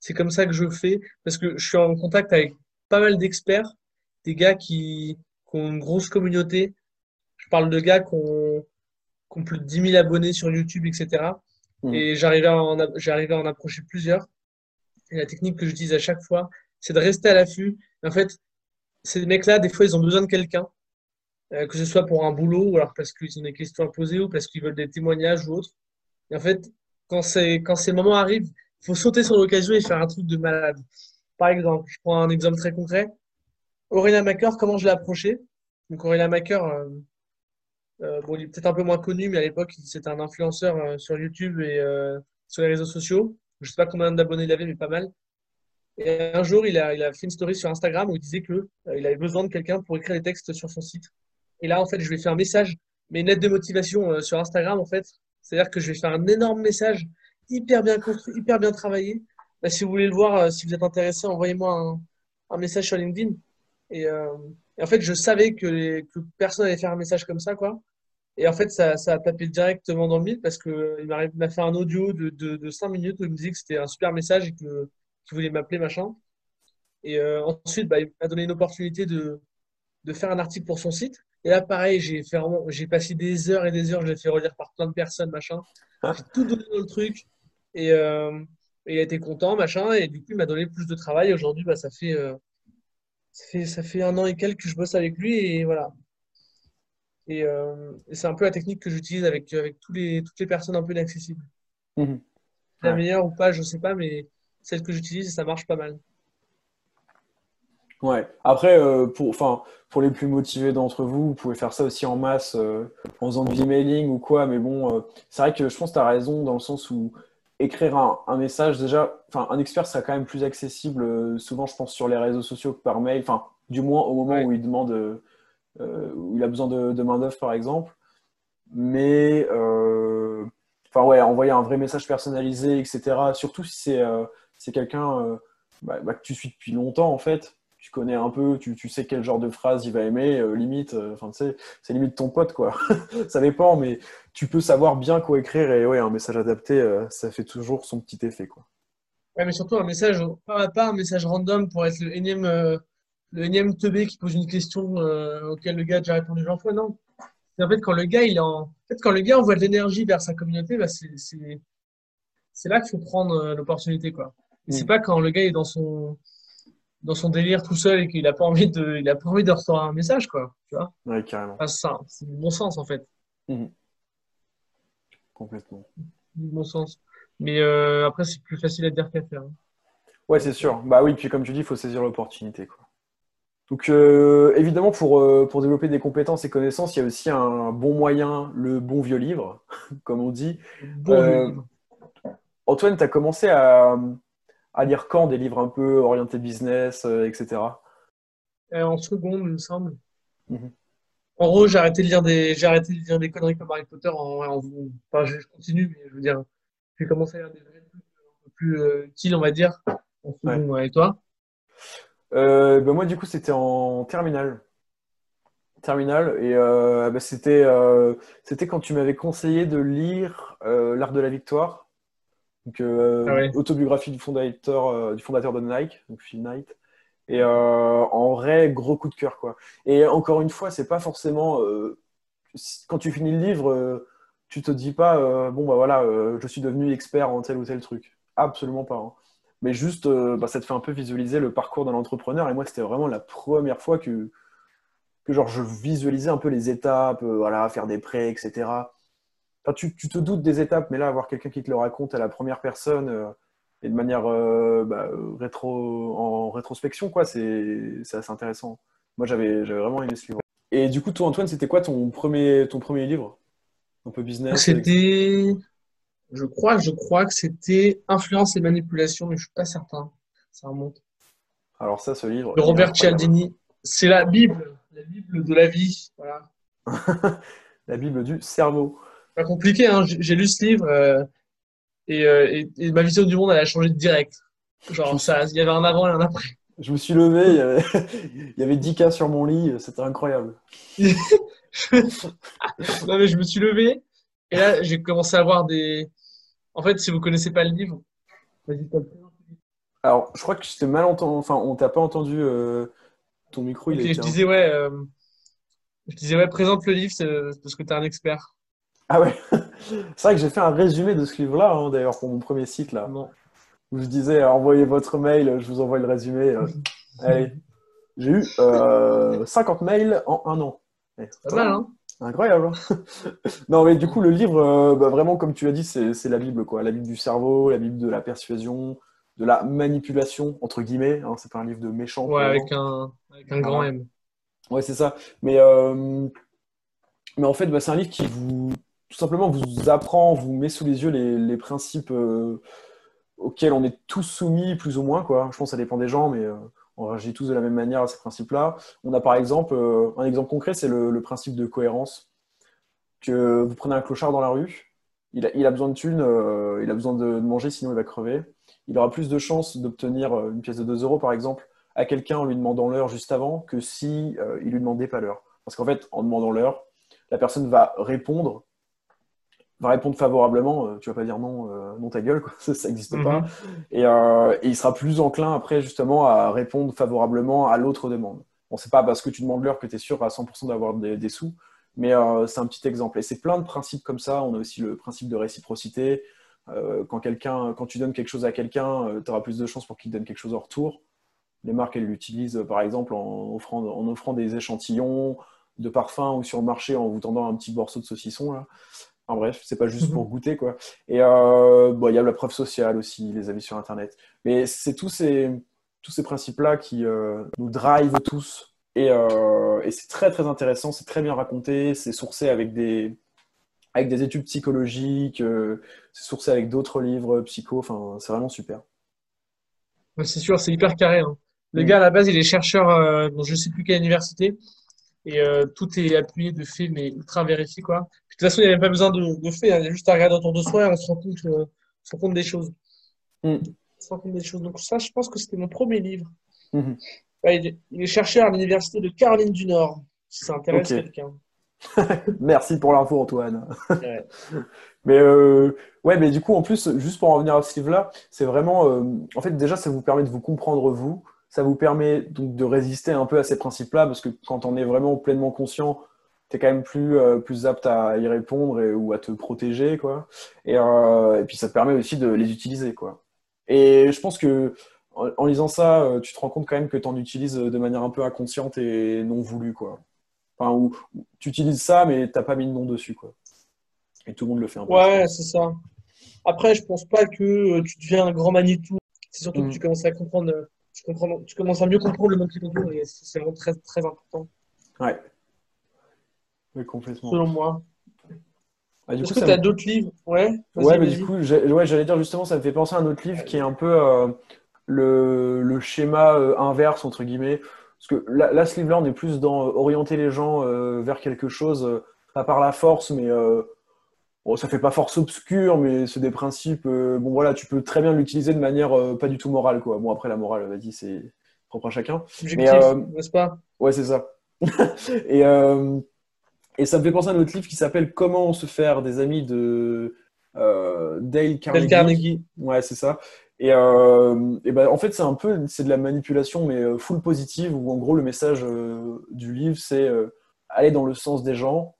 Speaker 1: C'est comme ça que je fais parce que je suis en contact avec pas mal d'experts, des gars qui, qui ont une grosse communauté. Je parle de gars qui ont, qui ont plus de 10 000 abonnés sur YouTube, etc.
Speaker 2: Mm.
Speaker 1: Et j'arrivais à en, à en approcher plusieurs. Et la technique que j'utilise à chaque fois, c'est de rester à l'affût. En fait, ces mecs-là, des fois, ils ont besoin de quelqu'un, euh, que ce soit pour un boulot, ou alors parce qu'ils ont des questions à poser, ou parce qu'ils veulent des témoignages ou autre. Et en fait, quand quand ces moments arrivent, il faut sauter sur l'occasion et faire un truc de malade. Par exemple, je prends un exemple très concret. Aurélien Macker, comment je l'ai approché? Donc Aurélien Macker, euh, euh, bon, il est peut-être un peu moins connu, mais à l'époque, c'était un influenceur euh, sur YouTube et sur les réseaux sociaux. Je sais pas combien d'abonnés il avait, mais pas mal. Et un jour, il a, fait une story sur Instagram où il disait euh, il avait besoin de quelqu'un pour écrire des textes sur son site. Et là, en fait, je lui ai fait un message, mais une lettre de motivation sur Instagram, en fait. C'est-à-dire que je vais faire un énorme message, hyper bien construit, hyper bien travaillé. Bah, si vous voulez le voir, euh, si vous êtes intéressé, envoyez-moi un, un message sur LinkedIn. Et, euh, et en fait, je savais que, les- que personne allait faire un message comme ça, quoi. Et en fait, ça, ça a tapé directement dans le mille parce que il m'a fait un audio de, de, de 5 minutes où il me disait que c'était un super message et qu'il voulait m'appeler, machin. Et euh, ensuite, bah, il m'a donné une opportunité de, de faire un article pour son site. Et là, pareil, j'ai passé des heures et des heures, je l'ai fait relire par plein de personnes, machin. J'ai tout donné dans le truc. Et, euh, et il a été content, machin. Et du coup, il m'a donné plus de travail. Aujourd'hui, bah, ça fait, euh, ça fait, ça fait un an et quelques que je bosse avec lui. Et voilà. Et, euh, et c'est un peu la technique que j'utilise avec, avec tous les, toutes les personnes un peu inaccessibles.
Speaker 2: Mhm.
Speaker 1: La meilleure ou pas, je sais pas, mais celle que j'utilise, ça marche pas mal.
Speaker 2: Ouais. Après, euh, pour, enfin, pour les plus motivés d'entre vous, vous pouvez faire ça aussi en masse, euh, en faisant du emailing ou quoi. Mais bon, euh, c'est vrai que je pense que tu as raison dans le sens où écrire un, un message, déjà, enfin, un expert sera quand même plus accessible, euh, souvent, je pense, sur les réseaux sociaux que par mail. Enfin, du moins au moment
Speaker 1: Ouais.
Speaker 2: où il demande, euh, euh, où il a besoin de, de main-d'œuvre, par exemple. Mais, enfin, ouais, envoyer un vrai message personnalisé, etc. Surtout si c'est c'est quelqu'un bah, bah, que tu suis depuis longtemps, en fait. Tu connais un peu, tu, tu sais quel genre de phrase il va aimer, euh, limite, euh, enfin, tu sais, c'est limite ton pote, quoi. Ça dépend, mais tu peux savoir bien quoi écrire et ouais, un message adapté, euh, ça fait toujours son petit effet, quoi.
Speaker 1: Ouais, mais surtout un message, pas, pas un message random pour être le énième, le énième teubé qui pose une question auquel le gars a déjà répondu 20 fois. Non. En fait quand le gars il est en, en fait, quand le gars envoie de l'énergie vers sa communauté, bah, c'est, là qu'il faut prendre l'opportunité, quoi. Et c'est
Speaker 2: Mm.
Speaker 1: pas quand le gars est dans son, dans son délire tout seul et qu'il n'a pas envie de, il a pas envie de recevoir un message, quoi. Tu vois
Speaker 2: Ouais, carrément.
Speaker 1: Enfin, ça, c'est du bon sens en fait,
Speaker 2: Complètement.
Speaker 1: du bon sens. Mais euh, après, c'est plus facile à dire qu'à faire. hein.
Speaker 2: Ouais, c'est sûr. Bah oui, puis comme tu dis, il faut saisir l'opportunité, quoi. Donc, euh, évidemment, pour, euh, pour développer des compétences et connaissances, il y a aussi un bon moyen, le bon vieux livre, comme on dit.
Speaker 1: Bon livre.
Speaker 2: Antoine, tu as commencé à, à lire quand des livres un peu orientés business, euh, etc.
Speaker 1: Euh, en seconde, il me semble.
Speaker 2: Mhm.
Speaker 1: En gros, j'ai arrêté de lire des, j'ai arrêté de lire des conneries comme Harry Potter en, en- enfin, je continue, mais je veux dire, j'ai commencé à lire des trucs un peu plus euh, utiles, on va dire, en seconde, ouais. Et toi?
Speaker 2: Euh, ben moi, du coup, c'était en terminale. Terminale, et euh, ben, c'était euh, c'était quand tu m'avais conseillé de lire euh, L'Art de la Victoire, donc, euh,
Speaker 1: Ah ouais.
Speaker 2: autobiographie du fondateur, euh, du fondateur de Nike, donc Phil Knight. Et euh, en vrai, gros coup de cœur, quoi. Et encore une fois, c'est pas forcément. euh, quand tu finis le livre, tu te dis pas, bon, bah voilà, je suis devenu expert en tel ou tel truc. Absolument pas. hein. Mais juste, bah, ça te fait un peu visualiser le parcours d'un entrepreneur. Et moi, c'était vraiment la première fois que, que genre, je visualisais un peu les étapes, voilà, faire des prêts, etc. Enfin, tu, tu te doutes des étapes, mais là, avoir quelqu'un qui te le raconte à la première personne euh, et de manière euh, bah, rétro, en rétrospection, quoi, c'est assez intéressant. Moi, j'avais vraiment aimé ce livre. Et du coup, toi, Antoine, c'était quoi ton premier, ton premier livre? Un peu business?
Speaker 1: C'était, je crois, je crois que c'était Influence et manipulation, mais je suis pas certain. Ça remonte.
Speaker 2: Alors ça, ce livre,
Speaker 1: De Robert. Cialdini. C'est la Bible, la Bible de la vie. Voilà.
Speaker 2: La Bible du cerveau.
Speaker 1: Pas compliqué, hein. J'ai lu ce livre euh, et, euh, et- et ma vision du monde, elle a changé direct. Genre, ça, il y avait un avant et un après.
Speaker 2: Je me suis levé, il y avait, il y avait 10 cas sur mon lit, c'était incroyable.
Speaker 1: Non, mais je me suis levé et là, j'ai commencé à voir des. En fait, si vous connaissez pas le livre, vas-y.
Speaker 2: Alors, je crois que je t'ai mal entendu, enfin, on t'a pas entendu, euh, ton micro, il été
Speaker 1: je disais, ouais, je disais, ouais, présente le livre, parce que t'es un expert.
Speaker 2: Ah ouais, c'est vrai que j'ai fait un résumé de ce livre-là, hein, d'ailleurs, pour mon premier site, là,
Speaker 1: Non.
Speaker 2: où je disais, euh, envoyez votre mail, je vous envoie le résumé. euh. Allez, j'ai eu euh, 50 mails en un an. Eh,
Speaker 1: Pas mal, hein?
Speaker 2: Incroyable. hein. non, mais du coup, le livre, euh, bah, vraiment, comme tu as dit, c'est la Bible, quoi. La Bible du cerveau, la Bible de la persuasion, de la manipulation, entre guillemets. Hein, c'est pas un livre de méchant.
Speaker 1: Ouais, avec un, avec un grand M.
Speaker 2: Ouais, c'est ça. Mais, euh, mais en fait, bah, c'est un livre qui vous, tout simplement, vous apprend, vous met sous les yeux les, principes euh, auxquels on est tous soumis, plus ou moins, quoi. Je pense que ça dépend des gens, mais euh, on réagit tous de la même manière à ces principes-là. On a par exemple, euh, un exemple concret, c'est le, principe de cohérence. Que vous prenez un clochard dans la rue, il a, besoin de thunes, il a besoin de, manger, sinon il va crever. Il aura plus de chances d'obtenir une pièce de 2 euros, par exemple, à quelqu'un en lui demandant l'heure juste avant que si il lui demandait pas l'heure. Parce qu'en fait, en demandant l'heure, la personne va répondre, va répondre favorablement. euh, tu vas pas dire non, euh, non ta gueule, quoi. ça, n'existe pas.
Speaker 1: Mhm.
Speaker 2: Et, euh, et il sera plus enclin après justement à répondre favorablement à l'autre demande. Bon, c'est pas parce que tu demandes l'heure que tu es sûr à 100% d'avoir des, des sous, mais c'est un petit exemple. Et c'est plein de principes comme ça. On a aussi le principe de réciprocité. Quand, quelqu'un, quand tu donnes quelque chose à quelqu'un, tu auras plus de chances pour qu'il donne quelque chose en retour. Les marques, elles l'utilisent par exemple en offrant, en offrant des échantillons de parfums ou sur le marché en vous tendant un petit morceau de saucisson. Là. En bref, c'est pas juste pour goûter. quoi. Et euh, bon, il y a la preuve sociale aussi, les avis sur Internet. Mais c'est tous ces, tous ces principes-là qui euh, nous drivent tous. Et, euh, et c'est très très intéressant, c'est très bien raconté, c'est sourcé avec des, avec des études psychologiques, c'est sourcé avec d'autres livres psycho, enfin c'est vraiment super.
Speaker 1: C'est sûr, c'est hyper carré. hein. Le
Speaker 2: Mm.
Speaker 1: gars, à la base, il est chercheur dans je sais plus quelle université. Et euh, tout est appuyé de faits, mais ultra vérifié, quoi. De toute façon, il n'y avait pas besoin de, de hein. Il y a juste à regarder autour de soi et on se rend compte, euh, on se rend compte des choses.
Speaker 2: Mm.
Speaker 1: On se rend compte des choses. Donc, ça, je pense que c'était mon premier livre.
Speaker 2: Mhm.
Speaker 1: Ouais, il, est, il est chercheur à l'université de Caroline du Nord, si ça intéresse quelqu'un.
Speaker 2: Merci pour l'info Antoine.
Speaker 1: Ouais.
Speaker 2: Mais euh, ouais, mais du coup, en plus, juste pour en revenir à ce livre-là, c'est vraiment, euh, en fait, déjà, ça vous permet de vous comprendre vous, ça vous permet donc de résister un peu à ces principes-là, parce que quand on est vraiment pleinement conscient, tu es quand même plus, euh, plus apte à y répondre et, ou à te protéger, quoi. Et, euh, et puis ça te permet aussi de les utiliser, quoi. Et je pense que en, lisant ça, euh, tu te rends compte quand même que tu en utilises de manière un peu inconsciente et non voulue, quoi. Enfin, où, tu utilises ça, mais t'as pas mis de nom dessus, quoi. Et tout le monde le fait un peu.
Speaker 1: Ouais, c'est ça. Après, je pense pas que tu deviens un grand magnéto. C'est surtout que
Speaker 2: Mm.
Speaker 1: tu commences à comprendre, tu, comprends, tu commences à mieux comprendre le monde qui t'entoure et c'est vraiment très, très important,
Speaker 2: Ouais. Ouais, complètement.
Speaker 1: selon moi.
Speaker 2: Ah,
Speaker 1: Est-ce que tu
Speaker 2: me-
Speaker 1: as d'autres livres? Ouais,
Speaker 2: Ouais, mais du coup, ouais, j'allais dire justement, ça me fait penser à un autre livre qui est un peu euh, le, le schéma euh, inverse, entre guillemets. Parce que là, là, ce livre-là, on est plus dans euh, orienter les gens vers quelque chose, pas par la force, mais bon, ça fait pas force obscure, mais c'est des principes. bon, voilà, tu peux très bien l'utiliser de manière pas du tout morale, quoi. Bon, après, la morale, vas-y, c'est propre à chacun.
Speaker 1: Objectif, n'est-ce pas?
Speaker 2: Ouais, c'est ça. Et, euh, et ça me fait penser à un autre livre qui s'appelle Comment se faire des amis de euh, Dale Carnegie.
Speaker 1: Dale Carnegie.
Speaker 2: Ouais, c'est ça. Et, euh, et ben, en fait, c'est un peu c'est de la manipulation, mais euh, full positive, où en gros, le message euh, du livre, c'est aller dans le sens des gens,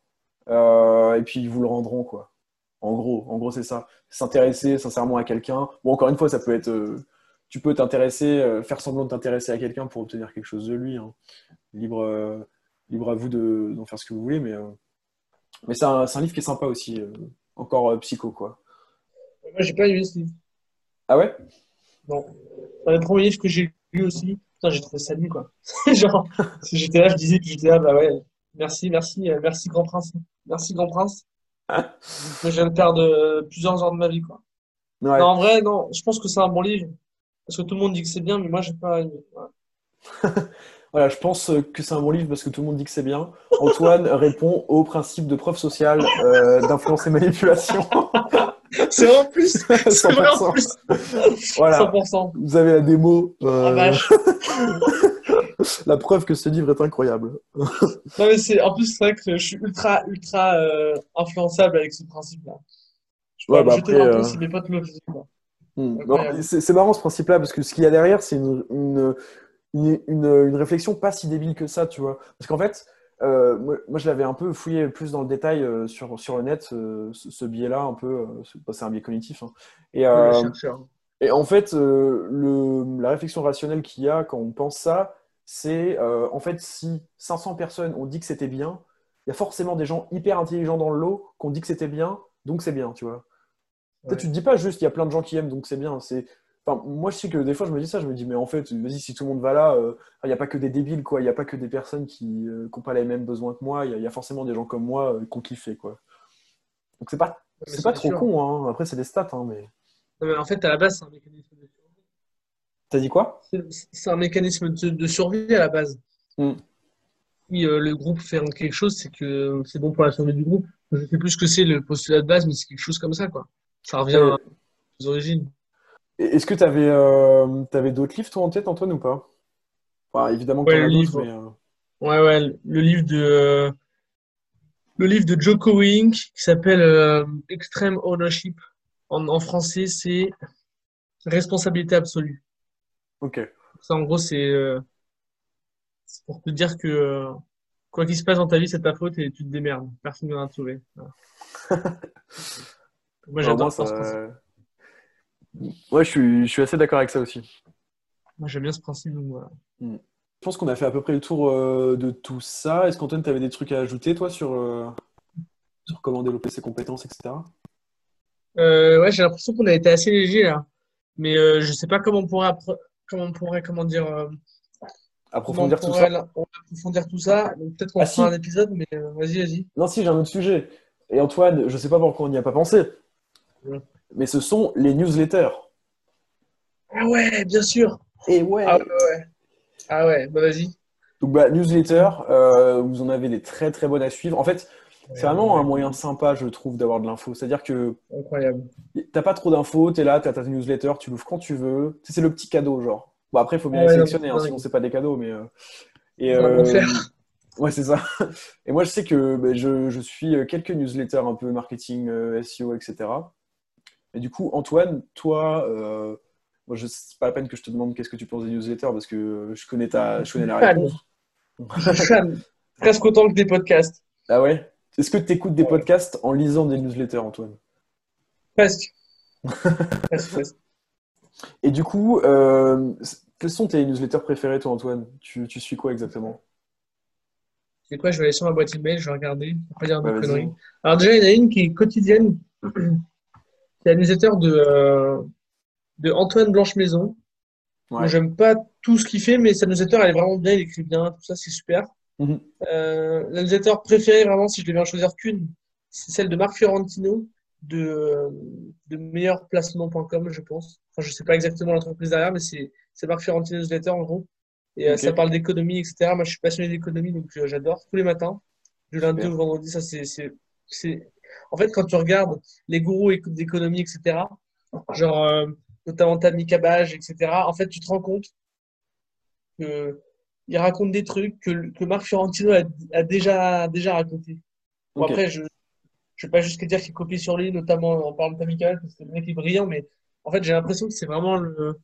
Speaker 2: et puis ils vous le rendront, quoi. En gros, en gros, c'est ça. S'intéresser sincèrement à quelqu'un. Bon, encore une fois, ça peut être. tu peux t'intéresser, faire semblant de t'intéresser à quelqu'un pour obtenir quelque chose de lui. hein. Libre, libre à vous de- d'en faire ce que vous voulez, mais, euh, mais c'est un, livre qui est sympa aussi. euh, encore euh, psycho, quoi.
Speaker 1: Moi, j'ai pas lu ce livre.
Speaker 2: Ah ouais?
Speaker 1: Non. C'est un des premiers livres que j'ai lu aussi. Putain, j'ai trouvé ça nul, quoi. Genre, si j'étais là, je disais que j'étais là, bah ouais, merci, merci, merci, grand prince. Merci, grand prince. Je viens de perdre plusieurs heures de ma vie, quoi.
Speaker 2: Ouais.
Speaker 1: Non, en vrai, non, je pense que c'est un bon livre. Parce que tout le monde dit que c'est bien, mais moi, j'ai pas aimé. Ouais.
Speaker 2: Voilà, je pense euh, que c'est un bon livre parce que tout le monde dit que c'est bien. Antoine répond au principe de preuve sociale euh, d'influence et manipulation.
Speaker 1: C'est vrai en plus! C'est vrai en
Speaker 2: 100%.
Speaker 1: plus!
Speaker 2: Voilà,
Speaker 1: 100%.
Speaker 2: vous avez la démo. euh,
Speaker 1: Ah, vache.
Speaker 2: la preuve que ce livre est incroyable.
Speaker 1: Non, mais c'est, en plus, c'est vrai que je suis ultra, ultra euh, influençable avec ce principe-là. Je peux
Speaker 2: Ouais, bah après, euh,
Speaker 1: temps si mes potes me le faisaient, quoi.
Speaker 2: Hmm. C'est c'est marrant ce principe-là parce que ce qu'il y a derrière, c'est une, une, une, réflexion pas si débile que ça, tu vois. Parce qu'en fait, euh, moi, moi, je l'avais un peu fouillé plus dans le détail euh, sur, sur le net, euh, ce, ce biais-là, un peu. euh, c'est un biais cognitif. hein. Et, et en fait, le, la réflexion rationnelle qu'il y a quand on pense ça, c'est en fait, si 500 personnes ont dit que c'était bien, il y a forcément des gens hyper intelligents dans le lot qui ont dit que c'était bien, donc c'est bien, tu vois.
Speaker 1: Ouais.
Speaker 2: Tu te dis pas juste, il y a plein de gens qui aiment, donc c'est bien. C'est, enfin, moi, je sais que des fois, je me dis ça, je me dis, mais en fait, vas-y, si tout le monde va là, euh, il n'y a pas que des débiles, quoi. Il n'y a pas que des personnes qui n'ont pas les mêmes besoins que moi. Il y, a- il y a forcément des gens comme moi euh, qui ont kiffé, quoi. Donc c'est pas, c'est pas trop
Speaker 1: sûr.
Speaker 2: con, hein. Après, c'est des stats, hein, mais.
Speaker 1: Non, mais en fait, à la base, c'est un mécanisme de survie.
Speaker 2: T'as dit quoi?
Speaker 1: C'est- un mécanisme de, de survie à la base.
Speaker 2: Hmm.
Speaker 1: Si euh, le groupe fait quelque chose, c'est que c'est bon pour la survie du groupe. Je sais plus ce que c'est le postulat de base, mais c'est quelque chose comme ça, quoi. Ça revient
Speaker 2: Ouais.
Speaker 1: aux origines.
Speaker 2: Est-ce que tu avais, d'autres livres, toi, en tête, Antoine, ou pas? Enfin, évidemment que
Speaker 1: Ouais, le livre.
Speaker 2: mais. euh,
Speaker 1: Ouais, ouais, le- livre de, euh, le livre de Joko Willink qui s'appelle euh, Extreme Ownership. En, en français, c'est Responsabilité absolue.
Speaker 2: Ok.
Speaker 1: Ça, en gros, c'est euh, pour te dire que euh, quoi qu'il se passe dans ta vie, c'est ta faute et tu te démerdes. Personne ne viendra te sauver. Voilà. Moi, j'adore
Speaker 2: ça-. Ouais, je suis, je suis assez d'accord avec ça aussi.
Speaker 1: Moi, j'aime bien ce principe. donc voilà.
Speaker 2: Je pense qu'on a fait à peu près le tour euh, de tout ça. Est-ce qu'Antoine, tu avais des trucs à ajouter, toi, sur, euh, sur comment développer ses compétences, etc.
Speaker 1: Euh, ouais, j'ai l'impression qu'on a été assez léger là. Mais euh, je sais pas comment on pourrait, comment on pourrait, comment dire, euh, comment on
Speaker 2: Approfondir tout ça.
Speaker 1: on approfondir tout ça. Donc, peut-être qu'on
Speaker 2: Ah,
Speaker 1: fera
Speaker 2: si.
Speaker 1: un épisode, mais euh, vas-y, vas-y.
Speaker 2: Non, si, j'ai un autre sujet. Et Antoine, je sais pas pourquoi on n'y a pas pensé,
Speaker 1: Ouais.
Speaker 2: Mais ce sont les newsletters.
Speaker 1: Ah ouais, bien sûr.
Speaker 2: Et ouais.
Speaker 1: Ah ouais. Ah ouais, bah vas-y.
Speaker 2: Donc, bah, newsletter, euh, vous en avez des très très bonnes à suivre. En fait, c'est vraiment un moyen sympa, je trouve, d'avoir de l'info. C'est-à-dire que
Speaker 1: Incroyable.
Speaker 2: T'as pas trop d'infos, t'es là, t'as ta newsletter, tu l'ouvres quand tu veux. C'est le petit cadeau, genre. Bon, après, il faut bien
Speaker 1: Ouais,
Speaker 2: les sélectionner, hein, sinon c'est pas des cadeaux. Mais, euh, et, euh. Ouais, c'est ça. Et moi, je sais que ben, je, je suis euh, quelques newsletters un peu marketing, euh, SEO, etc. Et du coup, Antoine, toi, euh, moi, je, c'est pas la peine que je te demande qu'est-ce que tu penses des newsletters parce que je connais, ta, je connais la réponse.
Speaker 1: Presque autant que des podcasts.
Speaker 2: Ah ouais? Est-ce que tu écoutes des podcasts en lisant des newsletters, Antoine?
Speaker 1: Presque. Presque, presque.
Speaker 2: Et du coup, euh, quels sont tes newsletters préférés, toi, Antoine? Tu, tu suis quoi exactement?
Speaker 1: C'est quoi Je vais aller sur ma boîte email, je vais regarder. Pour pas dire de
Speaker 2: Ouais, vas-y.
Speaker 1: conneries. Alors, déjà, il y en a une qui est quotidienne. C'est la newsletter de, euh, de Antoine Blanche-Maison.
Speaker 2: Ouais.
Speaker 1: J'aime pas tout ce qu'il fait, mais sa newsletter, elle est vraiment bien, il écrit bien, tout ça, c'est super.
Speaker 2: Mhm.
Speaker 1: Euh, la newsletter préférée, vraiment, si je devais en choisir qu'une, c'est celle de Marc Fiorentino de, de meilleurplacement.com, je pense. Enfin, je sais pas exactement l'entreprise derrière, mais c'est c'est Marc Fiorentino newsletter, en gros. Et euh, ça parle d'économie, etc. Moi, je suis passionné d'économie, donc euh, j'adore tous les matins, du lundi au vendredi. Ça, c'est... En fait, quand tu regardes les gourous éco- d'économie, etc., genre euh, notamment Tammy Cabage, etc., en fait, tu te rends compte que il raconte des trucs que, que Marc Fiorentino a, a déjà, déjà raconté. Bon, après, je ne vais pas jusqu'à dire qu'il copie sur lui, notamment en parlant de Tammy Cabage, parce que le mec est brillant, mais en fait, j'ai l'impression que c'est vraiment le.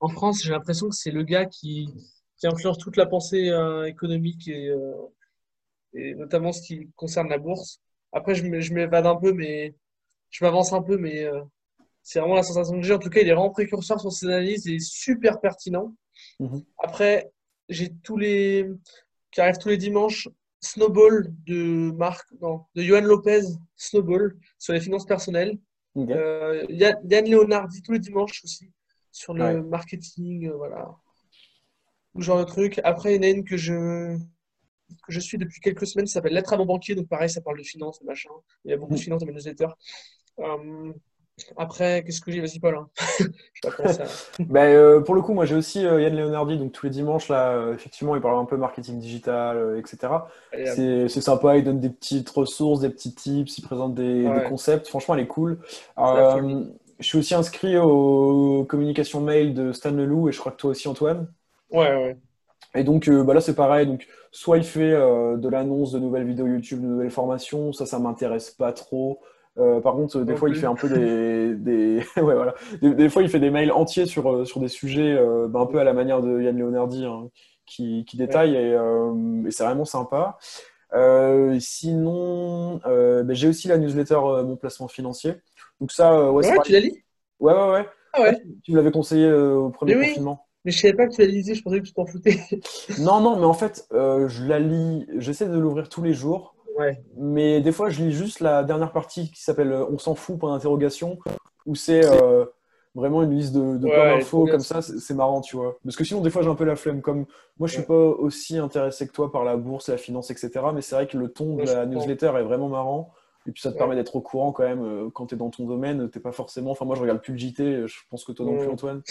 Speaker 1: En France, j'ai l'impression que c'est le gars qui, qui influence toute la pensée euh, économique et, euh, et notamment ce qui concerne la bourse. Après, je m'évade un peu, mais je m'avance un peu, mais euh, c'est vraiment la sensation que j'ai. En tout cas, il est vraiment précurseur sur ses analyses et super pertinent.
Speaker 2: Mhm.
Speaker 1: Après, j'ai tous les qui arrivent tous les dimanches. Snowball de Marc, non, de Johan Lopez, Snowball sur les finances personnelles. Euh, Yann Leonardi tous les dimanches aussi sur le
Speaker 2: Ouais.
Speaker 1: marketing, euh, voilà, ce genre de trucs. Après, il y en a une que je que je suis depuis quelques semaines, ça s'appelle Lettre à mon banquier. Donc pareil, ça parle de finance, de machin. Il y a beaucoup de
Speaker 2: Mm.
Speaker 1: finance dans mes newsletters. Euh, après, qu'est-ce que j'ai? Vas-y, Paul. hein. Je à-
Speaker 2: Ben, euh, pour le coup, moi j'ai aussi euh, Yann Leonardi, donc tous les dimanches, là, euh, effectivement, il parle un peu marketing digital, etc. C'est sympa, il donne des petites ressources, des petits tips, il présente des,
Speaker 1: Ouais.
Speaker 2: des concepts. Franchement, elle est cool. Je suis aussi inscrit aux communications mail de Stan Leloup et je crois que toi aussi, Antoine.
Speaker 1: Ouais, ouais.
Speaker 2: Et donc euh, bah là c'est pareil, donc soit il fait euh, de l'annonce de nouvelles vidéos YouTube, de nouvelles formations, ça ça m'intéresse pas trop. Euh, par contre, des fois il fait un peu des, des... ouais voilà, des, des fois il fait des mails entiers sur, sur des sujets bah, un peu à la manière de Yann Leonardi hein, qui, qui détaille et, et c'est vraiment sympa. Sinon, bah, j'ai aussi la newsletter Mon placement financier. Donc ça, ouais, pareil.
Speaker 1: tu l'as lu?
Speaker 2: Ouais, ouais, ouais.
Speaker 1: Ah ouais.
Speaker 2: Tu me l'avais conseillé au premier
Speaker 1: Mais oui. Mais je savais pas que tu la lisais, je pensais que tu t'en foutais.
Speaker 2: Non, non, mais en fait, euh, je la lis, j'essaie de l'ouvrir tous les jours,
Speaker 1: Ouais.
Speaker 2: mais des fois, je lis juste la dernière partie qui s'appelle euh, On s'en fout, point d'interrogation, où c'est euh, vraiment une liste de, de
Speaker 1: Ouais,
Speaker 2: plein d'infos comme ça, c'est marrant, tu vois. Parce que sinon, des fois, j'ai un peu la flemme. Comme moi, je suis
Speaker 1: Ouais.
Speaker 2: pas aussi intéressé que toi par la bourse, la finance, etc. Mais c'est vrai que le ton de la newsletter est vraiment marrant. Et puis ça te
Speaker 1: Ouais.
Speaker 2: permet d'être au courant quand même euh, quand tu es dans ton domaine. T'es pas forcément. Enfin, moi, je regarde plus le JT. Je pense que toi non plus,
Speaker 1: Mm.
Speaker 2: Antoine.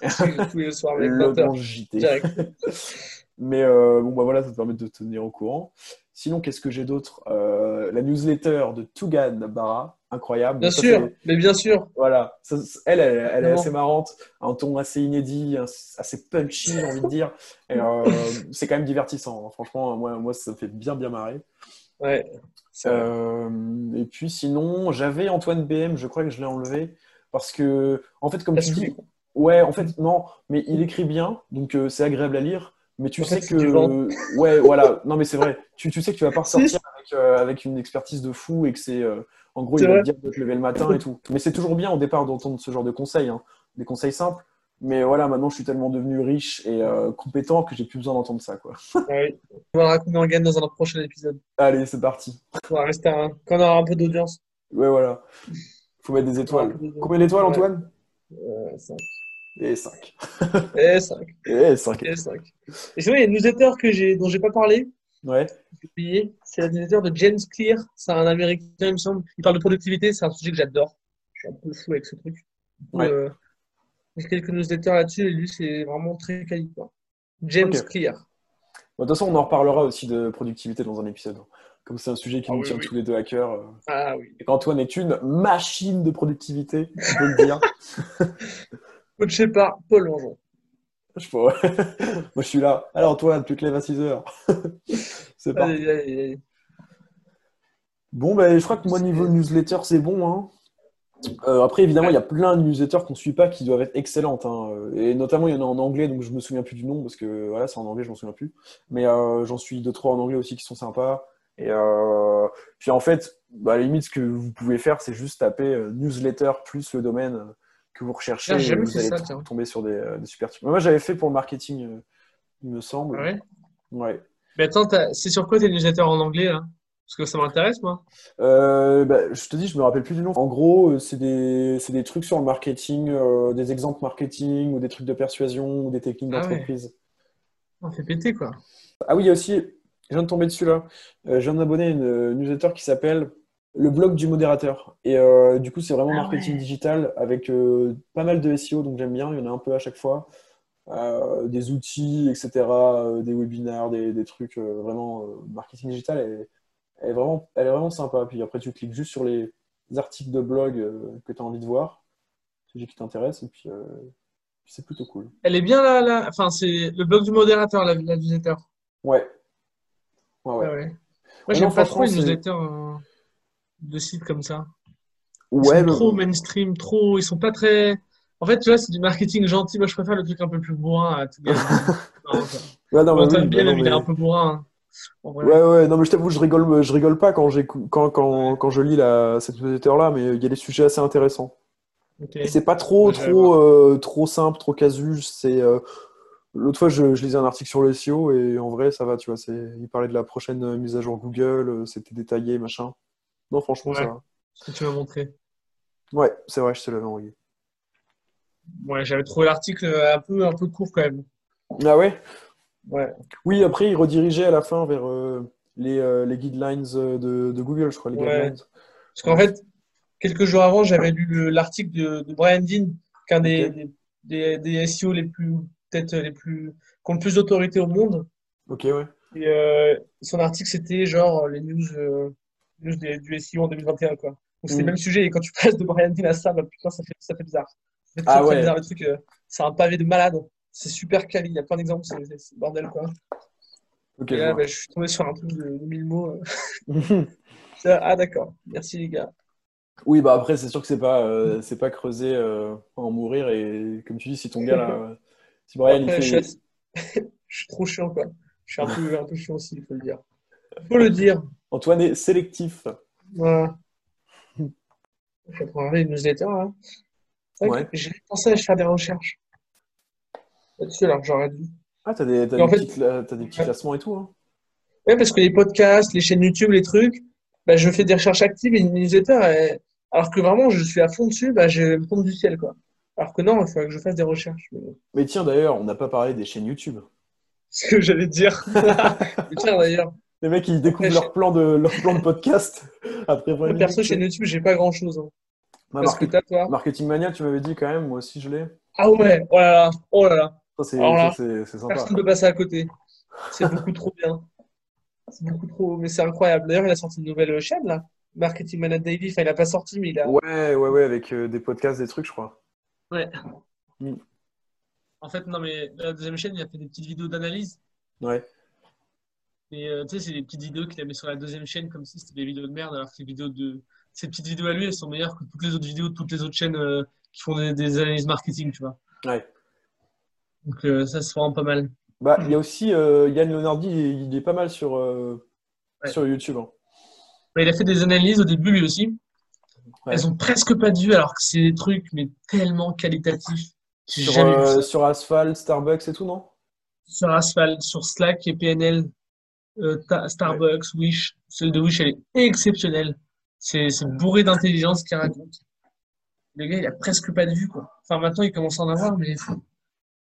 Speaker 1: Tous les soirs avec
Speaker 2: Le
Speaker 1: 20
Speaker 2: bon JT. Mais euh, bon, bah voilà, ça te permet de te tenir au courant. Sinon, qu'est-ce que j'ai d'autre? Euh, La newsletter de Tougan Barra, incroyable.
Speaker 1: Bien
Speaker 2: ça,
Speaker 1: sûr, mais bien sûr.
Speaker 2: Voilà, Ça, elle, elle, elle est assez marrante, un ton assez inédit, assez punchy, j'ai envie de dire. Euh, c'est quand même divertissant. hein. Franchement, moi, moi, ça me fait bien, bien marrer.
Speaker 1: Ouais.
Speaker 2: Euh, et puis sinon, j'avais Antoine BM, je crois que je l'ai enlevé. Parce que, en fait, comme tu dis, ouais, en fait, non, mais il écrit bien, donc euh, c'est agréable à lire. Mais tu
Speaker 1: En
Speaker 2: sais
Speaker 1: fait,
Speaker 2: que, ouais, voilà, non, mais c'est vrai. Tu, tu sais que tu vas pas ressortir avec, euh, avec une expertise de fou et que c'est, euh, en gros, il va te dire de te lever le matin et tout. Mais c'est toujours bien au départ d'entendre ce genre de conseils, hein, des conseils simples. Mais voilà, maintenant, je suis tellement devenu riche et euh, compétent que j'ai plus besoin d'entendre ça, quoi.
Speaker 1: Ouais. On va raconter en gagne dans un prochain épisode.
Speaker 2: Allez, c'est parti.
Speaker 1: On va rester un... quand on aura un peu d'audience.
Speaker 2: Ouais, voilà. Faut mettre des étoiles. Combien d'étoiles. Antoine?
Speaker 1: Euh, 5.
Speaker 2: Et 5.
Speaker 1: Et 5.
Speaker 2: Et 5.
Speaker 1: Et 5. Et c'est vrai, il y a une newsletter que j'ai, dont j'ai pas parlé,
Speaker 2: Ouais.
Speaker 1: C'est la newsletter de James Clear. C'est un américain, il me semble. Il parle de productivité. C'est un sujet que j'adore. Je suis un peu fou avec ce truc.
Speaker 2: Ouais.
Speaker 1: euh, j'ai quelques newsletters là-dessus et lui, c'est vraiment très quali. James. Clear.
Speaker 2: Bon, de toute façon, on en reparlera aussi de productivité dans un épisode. Comme c'est un sujet qui
Speaker 1: Ah
Speaker 2: nous
Speaker 1: oui,
Speaker 2: tient
Speaker 1: oui.
Speaker 2: tous les deux à cœur. euh,
Speaker 1: Ah oui.
Speaker 2: Et qu'Antoine est une machine de productivité, on peut le dire.
Speaker 1: Coaché par Paul Longeon.
Speaker 2: je peux- Moi, je suis là. Alors, Antoine, tu te lèves à 6 heures. c'est parti.
Speaker 1: Allez, allez, allez.
Speaker 2: Bon, ben, je crois que moi, niveau newsletter, c'est bon. hein. Euh, après, évidemment, il y a plein de newsletters qu'on ne suit pas qui doivent être excellentes. hein. Et notamment, il y en a en anglais, donc je me souviens plus du nom parce que voilà, c'est en anglais, je m'en souviens plus. Mais euh, j'en suis deux, trois en anglais aussi qui sont sympas. Et euh, puis en fait, bah, à la limite, ce que vous pouvez faire, c'est juste taper newsletter plus le domaine. que vous recherchez.
Speaker 1: Ah,
Speaker 2: et vous allez
Speaker 1: ça,
Speaker 2: tomber sur des, des super trucs. Moi, j'avais fait pour le marketing, il me semble.
Speaker 1: Ah ouais?
Speaker 2: Ouais.
Speaker 1: Mais attends, c'est sur quoi tes newsletters en anglais? Parce que ça m'intéresse, moi.
Speaker 2: Euh, bah, je te dis, je me rappelle plus du nom. En gros, euh, c'est des, trucs sur le marketing, euh, des exemples marketing ou des trucs de persuasion ou des techniques
Speaker 1: Ah ouais.
Speaker 2: d'entreprise.
Speaker 1: On fait péter quoi.
Speaker 2: Ah oui, il y a aussi, je viens de tomber dessus là. Euh, je viens de m'abonner à une newsletter qui s'appelle Le blog du modérateur. Et du coup, c'est vraiment
Speaker 1: Ah
Speaker 2: marketing
Speaker 1: ouais.
Speaker 2: digital avec pas mal de SEO, donc j'aime bien. Il y en a un peu à chaque fois. Des outils, etc., des webinaires, des, des trucs vraiment marketing digital. Et, elle est vraiment, elle est vraiment sympa. Puis après, tu cliques juste sur les articles de blog euh, que tu as envie de voir, ceux qui t'intéressent, et puis euh, c'est plutôt cool.
Speaker 1: Elle est bien là, là. Enfin, c'est le blog du modérateur, la, la newsletter.
Speaker 2: Ouais. Ouais, ouais.
Speaker 1: Ah ouais. Moi, j'aime pas trop les newsletters euh, de sites comme ça. Ils
Speaker 2: Ouais,
Speaker 1: sont
Speaker 2: mais-
Speaker 1: trop mainstream, trop. Ils sont pas très. En fait, tu vois, c'est du marketing gentil. Moi, je préfère le truc un peu plus bourrin à tout. Non.
Speaker 2: Ouais, non, mais oui,
Speaker 1: Biel,
Speaker 2: bah non,
Speaker 1: il est un peu bourrin.
Speaker 2: Ouais, ouais, non, mais je t'avoue, je rigole, je rigole pas quand, quand, quand, quand je lis la, cette newsletter-là, mais il y a des sujets assez intéressants.
Speaker 1: Ok.
Speaker 2: Et c'est pas trop,
Speaker 1: Ouais,
Speaker 2: trop, euh, trop simple, trop casu. C'est, euh, L'autre fois, je, je lisais un article sur le SEO et en vrai, ça va, tu vois. C'est... Il parlait de la prochaine euh, mise à jour Google, c'était détaillé, machin. Non, franchement, ça va.
Speaker 1: Ce que tu m'as montré.
Speaker 2: Ouais, c'est vrai, je te l'avais envoyé.
Speaker 1: Ouais, j'avais trouvé l'article un peu, un peu court quand même.
Speaker 2: Ah ouais?
Speaker 1: Ouais.
Speaker 2: Oui, après, il redirigeait à la fin vers euh, les, euh, les guidelines euh, de, de Google, je crois, les
Speaker 1: Ouais.
Speaker 2: guidelines.
Speaker 1: Parce qu'en fait, quelques jours avant, j'avais lu le- l'article de, de Brian Dean, qu'un des,
Speaker 2: Ok.
Speaker 1: des, des, des SEO les plus, peut-être les plus, qui ont le plus d'autorité au monde.
Speaker 2: Ok, ouais.
Speaker 1: Et euh, son article, c'était genre les news, news du SEO en 2021, quoi. Donc c'est
Speaker 2: Mm.
Speaker 1: le même sujet. Et quand tu passes de Brian Dean à ça, bah, putain, ça fait, ça fait bizarre. Ça fait
Speaker 2: Ah ouais.
Speaker 1: bizarre le truc. c'est un pavé de malade. C'est super quali. Il y a plein d'exemples. C'est bordel, quoi.
Speaker 2: Ok,
Speaker 1: Et
Speaker 2: je
Speaker 1: là,
Speaker 2: vois.
Speaker 1: bah, je suis tombé sur un truc de, de 1000 mots. euh. Ah, d'accord. Merci, les gars.
Speaker 2: Oui, bah après, c'est sûr que c'est pas, euh, c'est pas creuser euh, en mourir. Et comme tu dis, si ton gars, là, si Brian, il
Speaker 1: Après, je, suis
Speaker 2: fait.
Speaker 1: je suis trop chiant, quoi. Je suis un peu, un peu chiant aussi, il faut le dire. Il faut le dire.
Speaker 2: Antoine est sélectif.
Speaker 1: Voilà. Je vais prendre là. C'est vrai
Speaker 2: Ouais.
Speaker 1: j'ai pensé à faire des recherches là-dessus, alors que j'aurais dû.
Speaker 2: Ah, t'as des,
Speaker 1: en
Speaker 2: des
Speaker 1: fait-
Speaker 2: t'as des petits
Speaker 1: Ouais.
Speaker 2: classements et tout. Hein.
Speaker 1: Ouais, parce que les podcasts, les chaînes YouTube, les trucs, bah, je fais des recherches actives et une newsletter, et- alors que vraiment, je suis à fond dessus, bah, je me tombe du ciel, quoi. Alors que non, il faudrait que je fasse des recherches. Mais
Speaker 2: tiens, d'ailleurs, on n'a pas parlé des chaînes YouTube.
Speaker 1: Ce que j'allais te dire. Tiens, d'ailleurs,
Speaker 2: Les mecs, ils découvrent leur plan de, leur plan de podcast après 20
Speaker 1: moi, perso, chaîne YouTube, j'ai pas grand-chose. hein.
Speaker 2: Bah,
Speaker 1: Parce que toi.
Speaker 2: Marketing Mania, tu m'avais dit quand même, moi aussi je l'ai.
Speaker 1: Ah ouais, oh là là, oh là là.
Speaker 2: C'est sympa.
Speaker 1: Personne ne peut passer à côté. C'est beaucoup trop bien. C'est beaucoup trop, mais c'est incroyable. D'ailleurs, il a sorti une nouvelle chaîne là, Marketing Manager Daily. Enfin, il n'a pas sorti, mais il a.
Speaker 2: Ouais, ouais, ouais, avec euh, des podcasts, des trucs, je crois.
Speaker 1: Ouais.
Speaker 2: Mm.
Speaker 1: En fait, non, mais la deuxième chaîne, il a fait des petites vidéos d'analyse.
Speaker 2: Ouais.
Speaker 1: Et euh, tu sais, c'est des petites vidéos qu'il a mis sur la deuxième chaîne, comme si c'était des vidéos de merde, alors que ces vidéos de. Ces petites vidéos à lui, elles sont meilleures que toutes les autres vidéos de toutes les autres chaînes euh, qui font des, des analyses marketing, tu vois.
Speaker 2: Ouais.
Speaker 1: Donc, euh, ça, c'est vraiment pas mal.
Speaker 2: Bah, il y a aussi euh, Yann Leonardi, il, est pas mal sur, euh,
Speaker 1: Ouais.
Speaker 2: sur YouTube. hein.
Speaker 1: Il a fait des analyses au début, lui aussi.
Speaker 2: Ouais.
Speaker 1: Elles ont presque pas de vues, alors que c'est des trucs, mais tellement qualitatifs.
Speaker 2: Sur,
Speaker 1: jamais
Speaker 2: Asphalt, Starbucks et tout, non?
Speaker 1: Sur Asphalt, sur Slack et PNL, ta- Starbucks, Wish. Celle de Wish, elle est exceptionnelle. C'est bourré d'intelligence ce qu'il raconte. Le gars, il a presque pas de vues, quoi. Enfin, maintenant, il commence à en avoir, mais.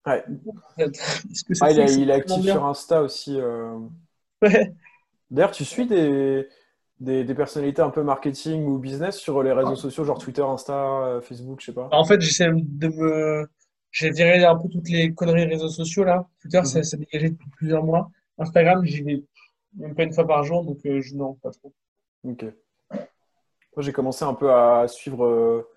Speaker 2: Ouais.
Speaker 1: Que
Speaker 2: Ah, il, est- il actif sur Insta aussi. euh.
Speaker 1: Ouais.
Speaker 2: D'ailleurs, tu suis des, des, des personnalités un peu marketing ou business sur les réseaux sociaux, genre Twitter, Insta, euh, Facebook, je sais pas?
Speaker 1: En fait, j'essaie de me. J'ai viré un peu toutes les conneries réseaux sociaux, là. Twitter, ça
Speaker 2: Mhm.
Speaker 1: s'est dégagé depuis plusieurs mois. Instagram, j'y vais même pas une fois par jour, donc euh, je non, pas trop.
Speaker 2: Ok. Moi, j'ai commencé un peu à suivre euh,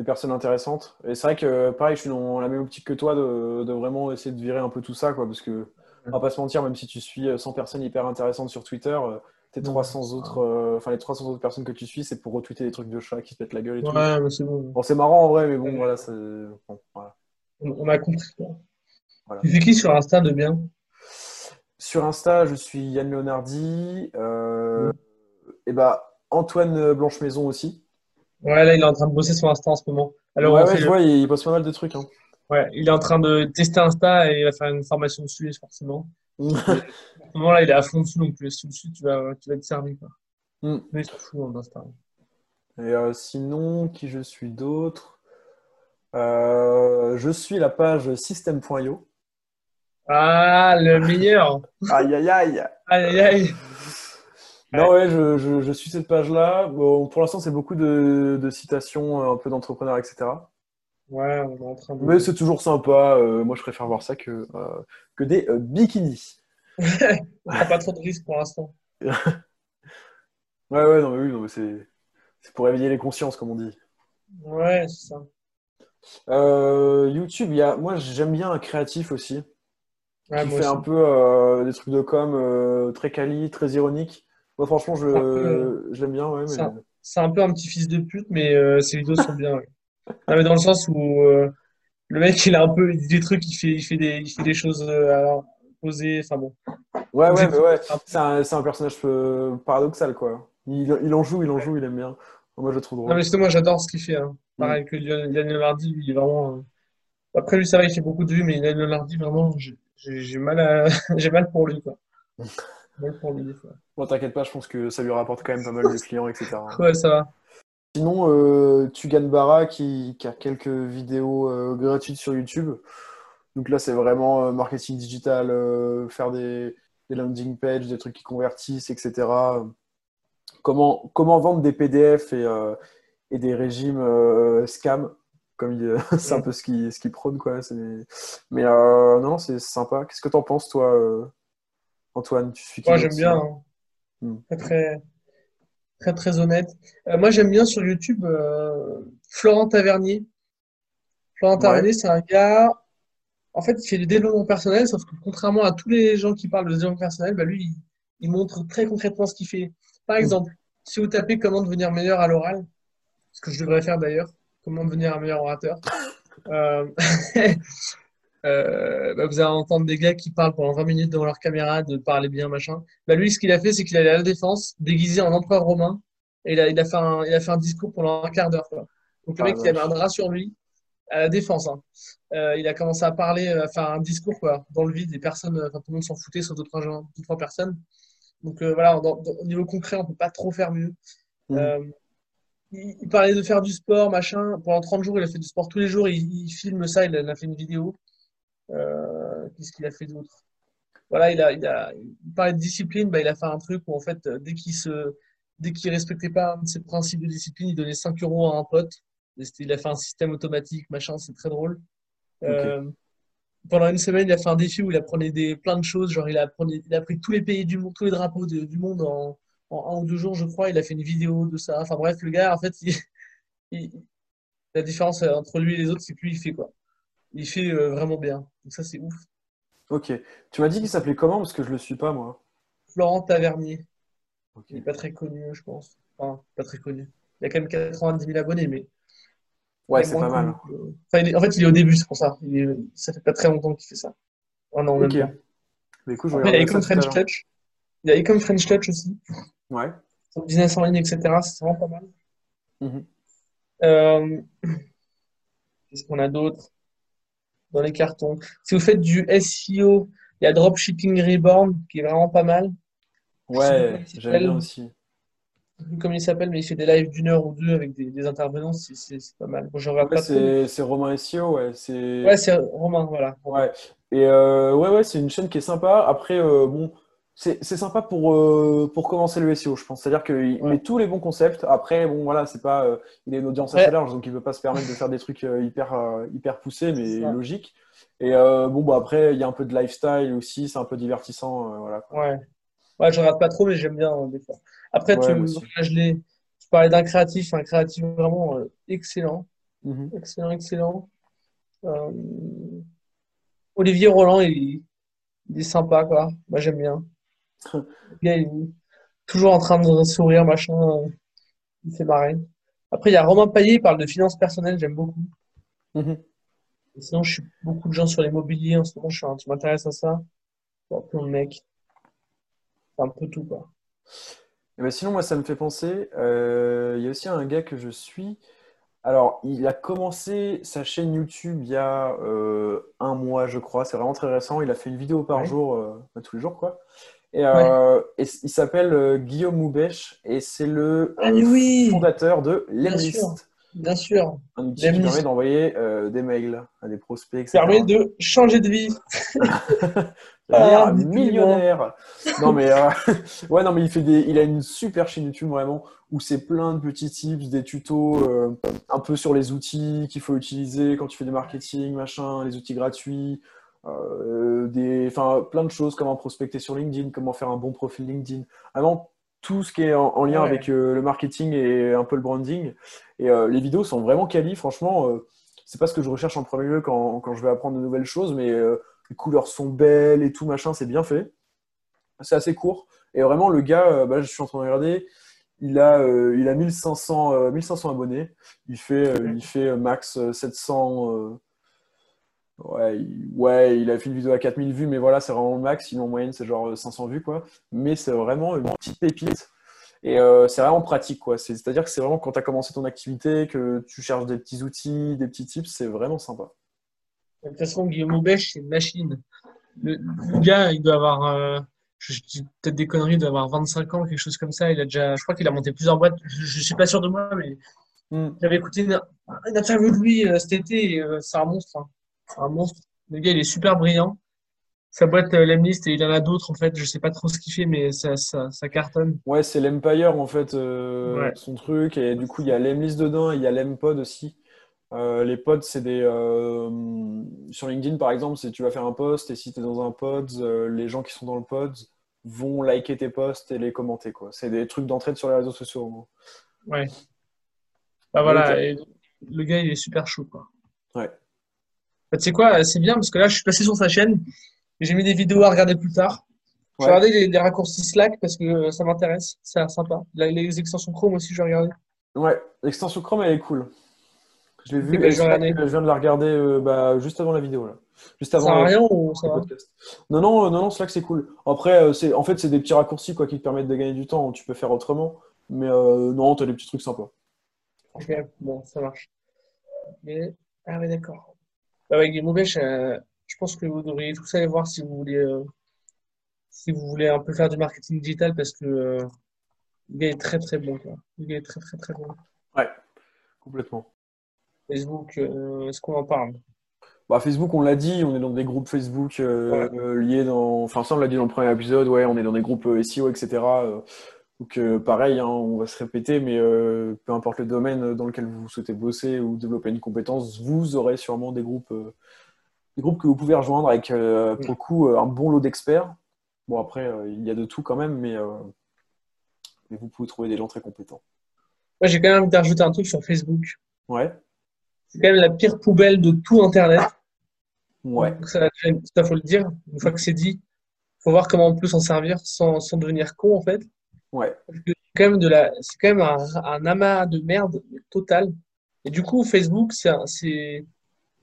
Speaker 2: des personnes intéressantes. Et c'est vrai que, pareil, je suis dans la même optique que toi de, de vraiment essayer de virer un peu tout ça, quoi. Parce que, on va pas se mentir, même si tu suis euh, 100 personnes hyper intéressantes sur Twitter, euh, tes
Speaker 1: Non.
Speaker 2: 300 autres, euh, enfin, les 300 autres personnes que tu suis, c'est pour retweeter des trucs de chats qui se pètent la gueule et tout.
Speaker 1: Mais c'est bon.
Speaker 2: Bon, c'est marrant en vrai, mais bon,
Speaker 1: Ouais.
Speaker 2: voilà, c'est. bon, voilà.
Speaker 1: On a compris.
Speaker 2: Voilà.
Speaker 1: Tu fais qui sur Insta de bien?
Speaker 2: Sur Insta, je suis Yann Leonardi. euh. Et bah, Antoine Blanche-Maison aussi.
Speaker 1: Ouais, là, il est en train de bosser sur Insta en ce moment. Alors,
Speaker 2: Ouais, je
Speaker 1: le-
Speaker 2: vois, il bosse pas mal de trucs. Hein.
Speaker 1: ouais, il est en train de tester Insta et il va faire une formation dessus, forcément. En ce moment, là, il est à fond dessus, donc tu laisses tout dessus, tu vas, tu vas être servi, quoi.
Speaker 2: Mm.
Speaker 1: Mais c'est fou, hein, d'Insta.
Speaker 2: Et euh, sinon, qui je suis d'autre? Euh, je suis la page system.io.
Speaker 1: Ah, le meilleur!
Speaker 2: Aïe, aïe, aïe.
Speaker 1: Aïe, aïe, aïe!
Speaker 2: Non, ouais, je, je- je suis cette page-là. Bon, pour l'instant, c'est beaucoup de, de citations, euh, un peu d'entrepreneurs, etc.
Speaker 1: Ouais, on est en train de.
Speaker 2: Mais c'est toujours sympa. euh, moi, je préfère voir ça que, euh, que des bikinis.
Speaker 1: On prend pas trop de risques pour l'instant.
Speaker 2: Ouais, ouais, non, mais oui, non, mais c'est c'est pour éveiller les consciences, comme on dit.
Speaker 1: Ouais, c'est ça.
Speaker 2: YouTube, y a, moi, j'aime bien un créatif aussi,
Speaker 1: Ouais,
Speaker 2: qui fait un peu des trucs de com très quali, très ironique. Moi, franchement, je,
Speaker 1: peu,
Speaker 2: je l'aime bien, ouais, mais...
Speaker 1: C'est un peu un petit fils de pute, mais euh, ses vidéos sont bien. ouais. Non, mais dans le sens où euh, le mec, il a un peu il dit des trucs, il fait, il fait des, il fait des choses euh, posées. Enfin bon.
Speaker 2: Ouais,
Speaker 1: Donc,
Speaker 2: ouais,
Speaker 1: c'est
Speaker 2: mais ouais, c'est un, un personnage euh, paradoxal, quoi. Il, il en joue, il en joue, il aime bien. Moi, je le trouve
Speaker 1: Non,
Speaker 2: drôle.
Speaker 1: mais justement, moi, j'adore ce qu'il fait. hein. Pareil que Leonardi, lui, il est vraiment. euh, Après, lui, ça va, il fait beaucoup de vues, mais Yann Leonardi, vraiment, j'ai mal, à... j'ai mal pour lui, quoi. Mal pour lui, des fois.
Speaker 2: Bon, t'inquiète pas, je pense que ça lui rapporte quand même pas mal de clients, etc.
Speaker 1: Ouais, ça va.
Speaker 2: Sinon, euh, Tugan Bara qui, qui a quelques vidéos euh, gratuites sur YouTube. Donc là, c'est vraiment euh, marketing digital, euh, faire des, des landing pages, des trucs qui convertissent, etc. Comment, comment vendre des PDF et, et des régimes scam, comme c'est un peu ce qu'il ce qu'il prône, quoi. Mais euh, non, c'est sympa. Qu'est-ce que t'en penses, toi, Antoine? Tu suis qui
Speaker 1: Moi, j'aime bien. hein.
Speaker 2: Hmm.
Speaker 1: Très, très, très, très honnête. Euh, moi, j'aime bien sur YouTube euh, Florent Tavernier. Florent
Speaker 2: Ouais.
Speaker 1: Tavernier, c'est un gars, en fait, il fait du développement personnel, sauf que contrairement à tous les gens qui parlent de développement personnel, bah, lui, il, il montre très concrètement ce qu'il fait. Par
Speaker 2: Hmm.
Speaker 1: exemple, si vous tapez comment devenir meilleur à l'oral, ce que je devrais faire d'ailleurs, comment devenir un meilleur orateur, euh, euh, bah, vous allez entendre des gars qui parlent pendant 20 minutes devant leur caméra, de parler bien, machin. Bah, lui, ce qu'il a fait, c'est qu'il allait à la défense, déguisé en empereur romain, et il a, il a fait un, il a fait un discours pendant un quart d'heure. quoi. Donc le
Speaker 2: Ah,
Speaker 1: mec, il avait un drap sur lui, à la défense. hein. Euh, il a commencé à parler, à faire un discours quoi, dans le vide, des personnes, euh, enfin, tout le monde s'en foutait, sauf deux, trois, gens, deux, trois personnes. Donc euh, voilà, dans- dans- au niveau concret, on peut pas trop faire mieux. Euh, il, il parlait de faire du sport, machin. Pendant 30 jours, il a fait du sport tous les jours. Il, il filme ça, il il a fait une vidéo. Euh, Qu'est-ce qu'il a fait d'autre? Voilà, il a, il a, il parlait de discipline, bah, il a fait un truc où en fait, euh, dès qu'il se, dès qu'il respectait pas un de ses principes de discipline, il donnait 5 euros à un pote. Il a fait un système automatique, machin, c'est très drôle. Euh, pendant une semaine, il a fait un défi où il apprenait des, plein de choses. Genre, il a, apprenait- il a pris tous les pays du monde, tous les drapeaux de- du monde en, en un ou deux jours, je crois. Il a fait une vidéo de ça. Enfin bref, le gars, en fait, il- il- la différence entre lui et les autres, c'est que lui, il fait quoi? Il fait euh, vraiment bien. Donc ça, c'est ouf.
Speaker 2: Ok. Tu m'as dit qu'il s'appelait comment? Parce que je le suis pas, moi.
Speaker 1: Florent Tavernier. Il n'est pas très connu, je pense. Enfin, pas très connu. Il a quand même 90 000 abonnés, mais
Speaker 2: Ouais, c'est pas mal.
Speaker 1: connu Enfin, est- en fait, il est au début, c'est pour ça. Il est- Ça fait pas très longtemps qu'il fait ça. Un an, même.
Speaker 2: Mais écoute, je
Speaker 1: Après, il y a Ecom French. Touch. Il y a Ecom French Touch aussi.
Speaker 2: Ouais.
Speaker 1: Son business en ligne, etc. C'est vraiment pas mal.
Speaker 2: Mhm.
Speaker 1: Euh, Qu'est-ce qu'on a d'autre? Dans les cartons? Si vous faites du SEO, il y a Dropshipping Reborn qui est vraiment pas mal.
Speaker 2: Ouais, j'aime bien aussi.
Speaker 1: Comment il s'appelle, mais il fait des lives d'une heure ou deux avec des, des intervenants. C'est pas mal. Bon, je regarde
Speaker 2: Ouais, c'est Romain SEO, ouais.
Speaker 1: Ouais, c'est Romain, voilà.
Speaker 2: ouais. Et euh, ouais, ouais, c'est une chaîne qui est sympa. Après, euh, bon, c'est sympa pour euh, pour commencer le SEO, je pense. C'est-à-dire qu'il
Speaker 1: Ouais.
Speaker 2: met tous les bons concepts. Après, bon, voilà, c'est pas, euh, il a une audience
Speaker 1: Ouais.
Speaker 2: assez large, donc il peut pas se permettre de faire des trucs euh, hyper hyper poussés, mais logiques. Et bon, bah après, il y a un peu de lifestyle aussi. C'est un peu divertissant, voilà.
Speaker 1: Ouais. Ouais, je regarde pas trop, mais j'aime bien des fois. Après, tu, je. Tu parlais d'un créatif, un créatif vraiment euh, excellent. Excellent, excellent. Olivier Roland, il, il est sympa, quoi. Moi, j'aime bien. Le gars, il est toujours en train de sourire, machin. euh, Il fait marrer. Après, il y a Romain Payet, il parle de finances personnelles, j'aime beaucoup.
Speaker 2: Mhm.
Speaker 1: Et sinon, je suis beaucoup de gens sur l'immobilier en ce moment, je je m'intéresse à ça. Bon, plein de mecs. C'est un peu tout, quoi.
Speaker 2: Et ben sinon, moi, ça me fait penser, euh, il y a aussi un gars que je suis. Alors, il a commencé sa chaîne YouTube il y a euh, un mois, je crois. C'est vraiment très récent. Il a fait une vidéo par
Speaker 1: Ouais.
Speaker 2: jour, euh, tous les jours, quoi. Et,
Speaker 1: Ouais.
Speaker 2: euh, et il s'appelle euh, Guillaume Moubèche et c'est le
Speaker 1: Ah, oui,
Speaker 2: fondateur de Lemlist,
Speaker 1: bien sûr.
Speaker 2: un outil qui permet d'envoyer euh, des mails à des prospects, etc.
Speaker 1: Permet de changer de vie. Ah,
Speaker 2: millionnaire. Non mais euh, ouais non mais il fait des, il a une super chaîne YouTube vraiment où c'est plein de petits tips, des tutos euh, un peu sur les outils qu'il faut utiliser quand tu fais du marketing, machin, les outils gratuits, euh, des, enfin plein de choses, comment prospecter sur LinkedIn, comment faire un bon profil LinkedIn, vraiment tout ce qui est en, en lien
Speaker 1: Ouais.
Speaker 2: avec euh, le marketing et un peu le branding. Et euh, les vidéos sont vraiment quali, franchement. c'est pas ce que je recherche en premier lieu quand, quand je vais apprendre de nouvelles choses, mais les couleurs sont belles et tout machin, c'est bien fait. C'est assez court. Et vraiment, le gars, bah, je suis en train de regarder, il a, euh, il a 1500, euh, 1500 abonnés. Il fait, euh, il fait max euh, 700. Euh, ouais, il, ouais, il a fait une vidéo à 4000 vues, mais voilà, c'est vraiment le max. Sinon, en moyenne, c'est genre euh, 500 vues, quoi. Mais c'est vraiment une petite pépite. Et euh, c'est vraiment pratique, quoi. C'est- C'est-à-dire que c'est vraiment quand tu as commencé ton activité, que tu cherches des petits outils, des petits tips, c'est vraiment sympa.
Speaker 1: De toute façon, Guillaume Aubèche, c'est une machine. Le, le gars, il doit avoir, euh, je, je dis peut-être des conneries, il doit avoir 25 ans, quelque chose comme ça. Il a déjà, je crois qu'il a monté plusieurs boîtes. Je, je suis pas sûr de moi, mais
Speaker 2: Hmm.
Speaker 1: j'avais écouté une, une interview de lui euh, cet été. et, euh, c'est un monstre. hein. Un monstre. Le gars, il est super brillant. Sa boîte, euh, Lemlist, et il en a d'autres, en fait. Je sais pas trop ce qu'il fait, mais ça, ça, ça cartonne.
Speaker 2: Ouais, c'est l'Empire en fait, euh,
Speaker 1: Ouais.
Speaker 2: son truc. Et du coup, il y a l'Emlist dedans et il y a l'Empod aussi. Euh, les pods, c'est des. euh, sur LinkedIn, par exemple, si tu vas faire un post et si tu es dans un pod, les gens qui sont dans le pod vont liker tes posts et les commenter. quoi. C'est des trucs d'entraide sur les réseaux sociaux.
Speaker 1: Ouais. Bah voilà, et le gars, il est super chaud, quoi.
Speaker 2: Ouais.
Speaker 1: Bah, tu sais quoi, c'est bien parce que là, je suis passé sur sa chaîne et j'ai mis des vidéos à regarder plus tard. Je vais regarder les, les raccourcis Slack parce que euh, ça m'intéresse, ça l'air sympa. Les extensions Chrome aussi, je vais regarder.
Speaker 2: Ouais, l'extension Chrome, elle est cool. Je l'ai
Speaker 1: bah,
Speaker 2: et
Speaker 1: je
Speaker 2: viens de la regarder euh, bah, juste avant la vidéo. Là. Juste
Speaker 1: Ça
Speaker 2: avant
Speaker 1: sert à
Speaker 2: le-
Speaker 1: rien ou ça va?
Speaker 2: podcast. Non, non, euh, non, non, Slack, c'est cool. Après, euh, c'est, en fait, c'est des petits raccourcis quoi, qui te permettent de gagner du temps. Tu peux faire autrement. Mais euh, non, tu as des petits trucs sympas.
Speaker 1: Ok, bon, ça marche. Mais... Ah d'accord. Bah, avec Game Over, je, je pense que vous devriez tous aller voir si vous voulez, euh, si vous voulez un peu faire du marketing digital parce que euh, le gars est très très bon, quoi. Le gars est très très très bon.
Speaker 2: Ouais, complètement.
Speaker 1: Facebook, euh, est-ce qu'on en parle?
Speaker 2: Bah, Facebook, on l'a dit, on est dans des groupes Facebook euh,
Speaker 1: Ouais.
Speaker 2: euh, liés dans. Enfin, ça, on l'a dit dans le premier épisode, ouais, on est dans des groupes euh, SEO, etc. donc, euh, pareil, hein, on va se répéter, mais euh, peu importe le domaine dans lequel vous souhaitez bosser ou développer une compétence, vous aurez sûrement des groupes, euh, des groupes que vous pouvez rejoindre avec, euh, pour le coup, un bon lot d'experts. Bon, après, il y a de tout quand même, mais, mais vous pouvez trouver des gens très compétents.
Speaker 1: Moi, j'ai quand même envie de rajouter un truc sur Facebook.
Speaker 2: Ouais,
Speaker 1: C'est quand même la pire poubelle de tout Internet.
Speaker 2: ouais,
Speaker 1: Donc, ça, ça faut le dire. Une fois que c'est dit, faut voir comment on peut s'en servir sans, sans devenir con, en fait.
Speaker 2: Ouais,
Speaker 1: c'est quand même de la, c'est quand même un, un amas de merde total. Et du coup, Facebook, c'est,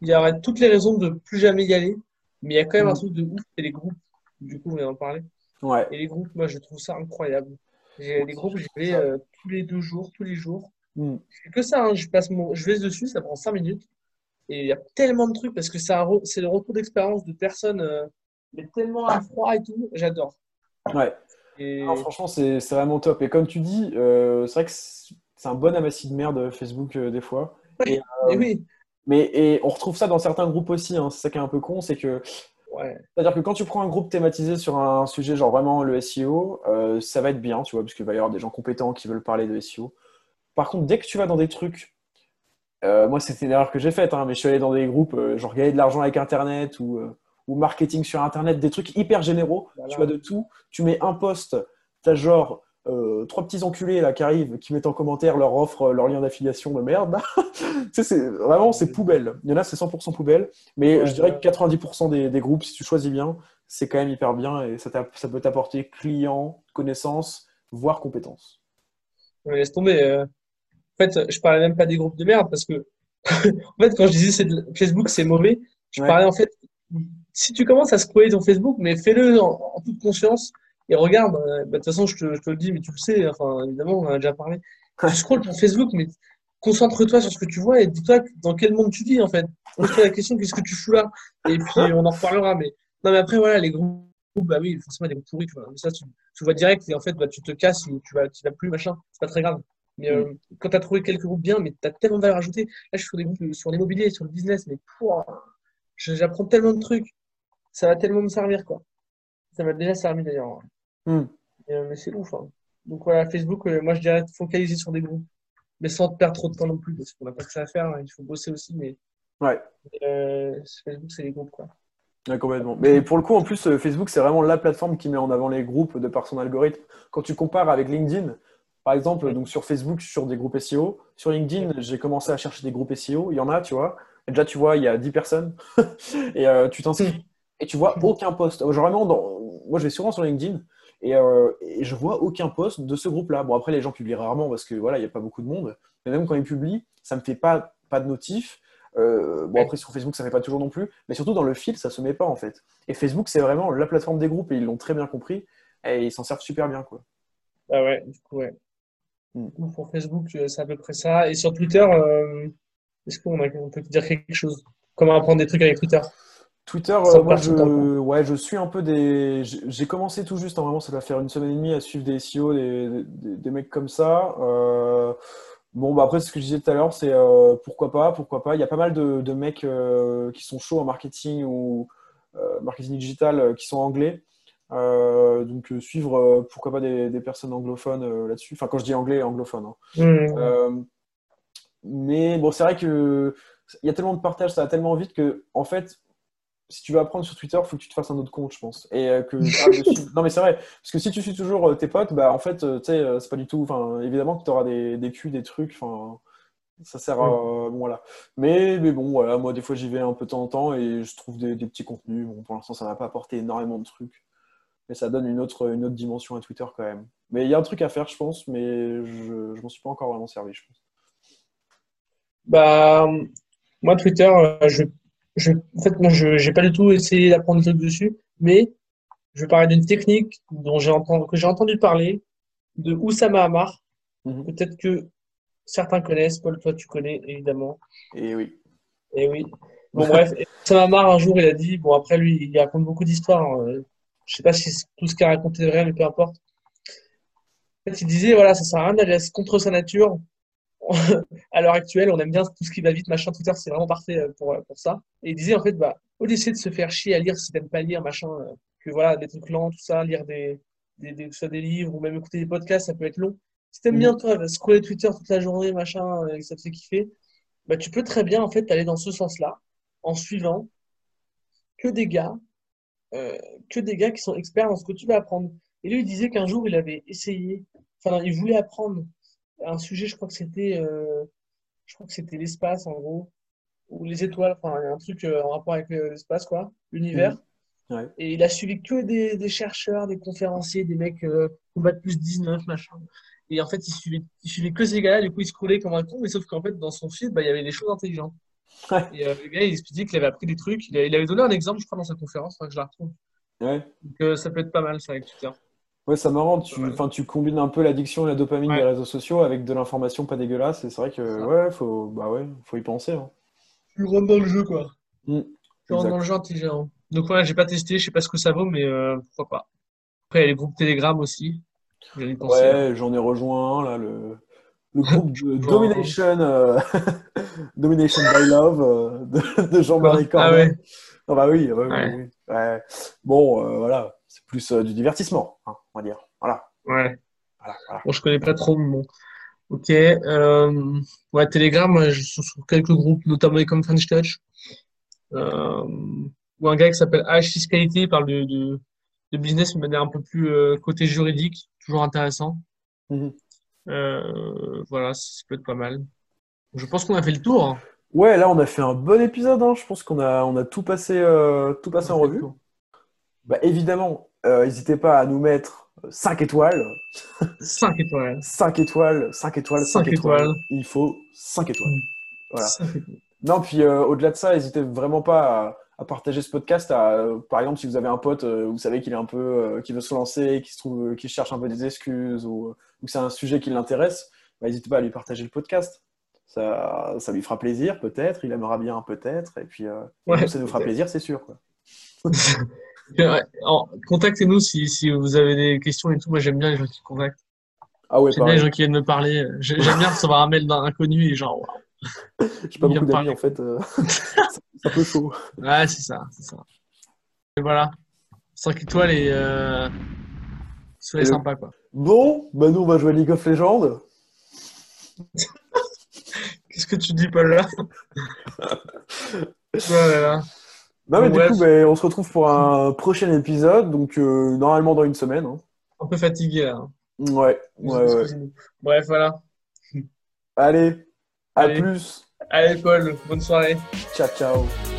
Speaker 1: il y aurait toutes les raisons de plus jamais y aller. Mais il y a quand même un
Speaker 2: Mm.
Speaker 1: truc de ouf, c'est les groupes. Du coup, on vient d'en parler.
Speaker 2: ouais.
Speaker 1: Et les groupes, moi, je trouve ça incroyable. J'ai les groupes, j'y vais euh, tous les deux jours, tous les jours.
Speaker 2: Hmm.
Speaker 1: Je fais que ça, hein. Je passe mon, je vais dessus, ça prend cinq minutes. Et il y a tellement de trucs parce que c'est un c'est le retour d'expérience de personnes, euh, mais tellement à froid et tout. J'adore.
Speaker 2: ouais.
Speaker 1: Et
Speaker 2: Non, franchement, c'est vraiment top. Et comme tu dis, euh, c'est vrai que c'est un bon amassis de merde Facebook euh, des fois.
Speaker 1: et oui,
Speaker 2: Mais et on retrouve ça dans certains groupes aussi. hein. C'est ça qui est un peu con, c'est que
Speaker 1: ouais,
Speaker 2: c'est-à-dire que quand tu prends un groupe thématisé sur un sujet genre vraiment le SEO, euh, ça va être bien, tu vois, parce qu'il va y avoir des gens compétents qui veulent parler de SEO. Par contre, dès que tu vas dans des trucs, euh, moi c'était une erreur que j'ai faite, hein, mais je suis allé dans des groupes euh, genre gagner de l'argent avec Internet ou, euh, ou marketing sur Internet, des trucs hyper généraux.
Speaker 1: Voilà.
Speaker 2: Tu vois de tout. Tu mets un post, t'as genre euh, trois petits enculés là qui arrivent, qui mettent en commentaire leur offre, leur lien d'affiliation de merde. tu c'est vraiment c'est poubelle. Il y en a c'est 100% poubelle, mais
Speaker 1: Ouais,
Speaker 2: je dirais
Speaker 1: ouais.
Speaker 2: que 90% des, des groupes, si tu choisis bien, c'est quand même hyper bien et ça, ça peut t'apporter clients, connaissances, voire compétences.
Speaker 1: mais laisse tomber. euh. En fait, je parlais même pas des groupes de merde parce que, en fait, quand je disais c'est de- Facebook, c'est mauvais, je
Speaker 2: Ouais.
Speaker 1: parlais en fait, si tu commences à scroller ton Facebook, mais fais-le en, en toute conscience, Et regarde, euh, bah, de toute façon, je te, je te le dis, mais tu le sais, enfin, évidemment, on en a déjà parlé. Tu scrolles ton Facebook, mais concentre-toi sur ce que tu vois et dis-toi dans quel monde tu vis, en fait. Pose-toi la question, qu'est-ce que tu fous là? Et puis, on en reparlera. Mais non, mais après, voilà, les groupes, bah oui, forcément, des groupes pourris, tu vois. Mais ça, tu, tu vois direct et en fait, bah, tu te casses ou tu vas, tu vas plus, machin. C'est pas très grave. Mais euh, quand tu as trouvé quelques groupes bien, mais tu as tellement de valeur ajoutée. Là, je suis sur des groupes sur l'immobilier, sur le business, mais j'apprends tellement de trucs. Ça va tellement me servir, quoi. Ça m'a déjà servi d'ailleurs.
Speaker 2: Hmm.
Speaker 1: Mais, euh, mais c'est ouf. hein. Donc voilà, Facebook, euh, moi je dirais de focaliser sur des groupes. Mais sans te perdre trop de temps non plus, parce qu'on n'a pas que ça à faire. hein. Il faut bosser aussi, mais
Speaker 2: Ouais.
Speaker 1: euh, Facebook, c'est les groupes, quoi.
Speaker 2: Ouais, complètement. Mais pour le coup, en plus, Facebook, c'est vraiment la plateforme qui met en avant les groupes de par son algorithme. Quand tu compares avec LinkedIn, par exemple, donc sur Facebook, je suis sur des groupes SEO. Sur LinkedIn, j'ai commencé à chercher des groupes SEO. Il y en a, tu vois. Et déjà, tu vois, il y a 10 personnes. et euh, tu t'inscris et tu vois aucun post. Genre, Vraiment, dans... moi, je vais souvent sur LinkedIn et, euh, et je vois aucun post de ce groupe-là. Bon, après, les gens publient rarement parce que voilà, il n'y a pas beaucoup de monde. Mais même quand ils publient, ça me fait pas, pas de notif. Euh, bon, après, sur Facebook, ça ne fait pas toujours non plus. Mais surtout, dans le fil, ça se met pas, en fait. Et Facebook, c'est vraiment la plateforme des groupes et ils l'ont très bien compris. Et ils s'en servent super bien, quoi.
Speaker 1: Ah ouais, du coup, ouais. Donc, Pour Facebook, euh, c'est à peu près ça. Et sur Twitter, euh, est-ce qu'on peut te dire quelque chose? Comment apprendre des trucs avec Twitter?
Speaker 2: Twitter, euh, moi, je, ouais, je suis un peu des. J'ai commencé tout juste, normalement, ça va faire une semaine et demie à suivre des SEO, des, des, des mecs comme ça. Euh, bon, bah après, ce que je disais tout à l'heure, c'est euh, pourquoi pas, pourquoi pas. Il y a pas mal de, de mecs qui sont chauds en marketing ou marketing digital qui sont anglais. Donc, suivre, pourquoi pas, des, des personnes anglophones là-dessus. Enfin, quand je dis anglais, anglophone. hein. Euh, mais bon, c'est vrai que il y a tellement de partage, ça va tellement vite que, en fait, si tu veux apprendre sur Twitter, il faut que tu te fasses un autre compte, je pense. Et euh, que Non, mais c'est vrai. Parce que si tu suis toujours euh, tes potes, bah, en fait, euh, tu sais, c'est pas du tout. Enfin, évidemment que tu auras des, des culs, des trucs. Enfin, ça sert à. bon, voilà. Mais, mais bon, voilà, moi, des fois, j'y vais un peu de temps en temps et je trouve des, des petits contenus. Bon, pour l'instant, ça n'a pas apporté énormément de trucs. Mais ça donne une autre, une autre dimension à Twitter quand même. Mais il y a un truc à faire, je pense, mais je, je m'en suis pas encore vraiment servi, je pense.
Speaker 1: Bah, moi, Twitter, je, je, en fait, moi, je j'ai pas du tout essayé d'apprendre des trucs dessus, mais je vais parler d'une technique dont j'ai entendu, que j'ai entendu parler, de Oussama Hamar.
Speaker 2: Mhm.
Speaker 1: Peut-être que certains connaissent. Paul, toi, tu connais, évidemment.
Speaker 2: Et oui.
Speaker 1: Et oui. Bon, bref, Oussama Hamar, un jour, il a dit, bon, après, lui, il raconte beaucoup d'histoires. euh, je sais pas si tout ce qu'il a raconté est vrai, mais peu importe. En fait, il disait, voilà, ça sert à rien d'aller contre sa nature. à l'heure actuelle, on aime bien tout ce qui va vite, machin, Twitter, c'est vraiment parfait euh, pour, euh, pour ça. Et il disait, en fait, bah, au lieu d'essayer de se faire chier à lire si t'aimes pas lire, machin, euh, que voilà, des trucs lents, tout ça, lire des, des, soit des livres ou même écouter des podcasts, ça peut être long. Si t'aimes
Speaker 2: Mhm.
Speaker 1: bien, toi, scroller Twitter toute la journée, machin, et que ça te fait kiffer, bah, tu peux très bien, en fait, aller dans ce sens-là, en suivant que des gars, euh, que des gars qui sont experts dans ce que tu vas apprendre. Et lui, il disait qu'un jour, il avait essayé, enfin, il voulait apprendre un sujet, je crois que c'était, euh, je crois que c'était l'espace, en gros, ou les étoiles, enfin, il y a un truc euh, en rapport avec euh, l'espace, quoi, l'univers.
Speaker 2: Ouais.
Speaker 1: Et il a suivi que des, des chercheurs, des conférenciers, des mecs euh, combat plus 19, machin. Et en fait, il suivait, il suivait que ces gars-là, du coup, il scrollait comme un con, mais sauf qu'en fait, dans son feed, bah, il y avait des choses intelligentes.
Speaker 2: Ouais.
Speaker 1: Et le gars, il expliquait qu'il avait appris des trucs. Il, avait donné un exemple, je crois, dans sa conférence, que je la retrouve.
Speaker 2: Ouais.
Speaker 1: Donc, ça peut être pas mal, ça, avec Twitter.
Speaker 2: Ouais, c'est marrant. Tu,
Speaker 1: Ouais.
Speaker 2: tu combines un peu l'addiction et la dopamine
Speaker 1: Ouais.
Speaker 2: des réseaux sociaux avec de l'information pas dégueulasse. Et c'est vrai que,
Speaker 1: Ça.
Speaker 2: ouais, faut, bah ouais, faut y penser. hein.
Speaker 1: Tu rentres dans le jeu, quoi.
Speaker 2: Mm.
Speaker 1: Tu rentres dans le jeu intelligent. Donc, voilà, j'ai pas testé, je sais pas ce que ça vaut, mais euh, pourquoi pas. Après, il y a les groupes Telegram aussi. J'ai y penser.
Speaker 2: Ouais, j'en ai rejoint un, là, le, le groupe de Domination, euh, Domination by Love euh, de, de Jean-Marie
Speaker 1: Ah
Speaker 2: Cornet.
Speaker 1: ouais.
Speaker 2: Ah bah oui, ouais,
Speaker 1: Ouais.
Speaker 2: oui, oui. Ouais. Bon, euh, voilà, c'est plus euh, du divertissement, hein, on va dire. Voilà,
Speaker 1: Ouais.
Speaker 2: voilà, voilà.
Speaker 1: Bon, je connais pas trop, mais bon. Ok. Euh, ouais, Telegram, je suis sur quelques groupes, notamment comme French Touch. Euh, ou un gars qui s'appelle H Fiscalité, il parle de, de, de business mais de manière un peu plus euh, côté juridique, toujours intéressant.
Speaker 2: Mhm.
Speaker 1: Euh, voilà, ça peut être pas mal. Je pense qu'on a fait le tour. hein.
Speaker 2: Ouais, là, on a fait un bon épisode. hein. Je pense qu'on a, on a tout passé, tout passé en revue. Bah, évidemment, n'hésitez pas à nous mettre 5 étoiles.
Speaker 1: 5 étoiles.
Speaker 2: 5 étoiles, 5 étoiles, 5
Speaker 1: Cinq
Speaker 2: étoiles.
Speaker 1: étoiles.
Speaker 2: Il faut 5 étoiles. Voilà.
Speaker 1: Cinq étoiles.
Speaker 2: Non, puis euh, au-delà de ça, n'hésitez vraiment pas à partager ce podcast. À, par exemple, si vous avez un pote, vous savez qu'il est un peu, qui veut se lancer, qui se trouve, qui cherche un peu des excuses ou, ou c'est un sujet qui l'intéresse, bah, n'hésitez pas à lui partager le podcast. Ça, ça lui fera plaisir, peut-être. Il aimera bien, peut-être. Et puis, ça nous fera plaisir, c'est sûr. Quoi.
Speaker 1: Contactez-nous si, si, vous avez des questions et tout. Moi, j'aime bien les gens qui contactent.
Speaker 2: Ah ouais,
Speaker 1: j'aime bien les gens qui viennent me parler. J'aime bien recevoir un mail d'un inconnu et genre.
Speaker 2: J'ai pas beaucoup d'amis en fait. Euh, c'est un peu chaud.
Speaker 1: Ouais, c'est ça, c'est ça. Et voilà. 5 étoiles et. Euh... Soyez sympa quoi.
Speaker 2: Bon, bah nous on va jouer League of Legends.
Speaker 1: Qu'est-ce que tu dis, Paul là?
Speaker 2: Voilà. Non, mais du coup, bah, on se retrouve pour un prochain épisode, donc euh, normalement dans une semaine. Hein.
Speaker 1: Un peu fatigué là.
Speaker 2: Ouais, ouais, ouais.
Speaker 1: Bref, voilà.
Speaker 2: Allez, à plus.
Speaker 1: Allez, Paul, bonne soirée.
Speaker 2: Ciao, ciao.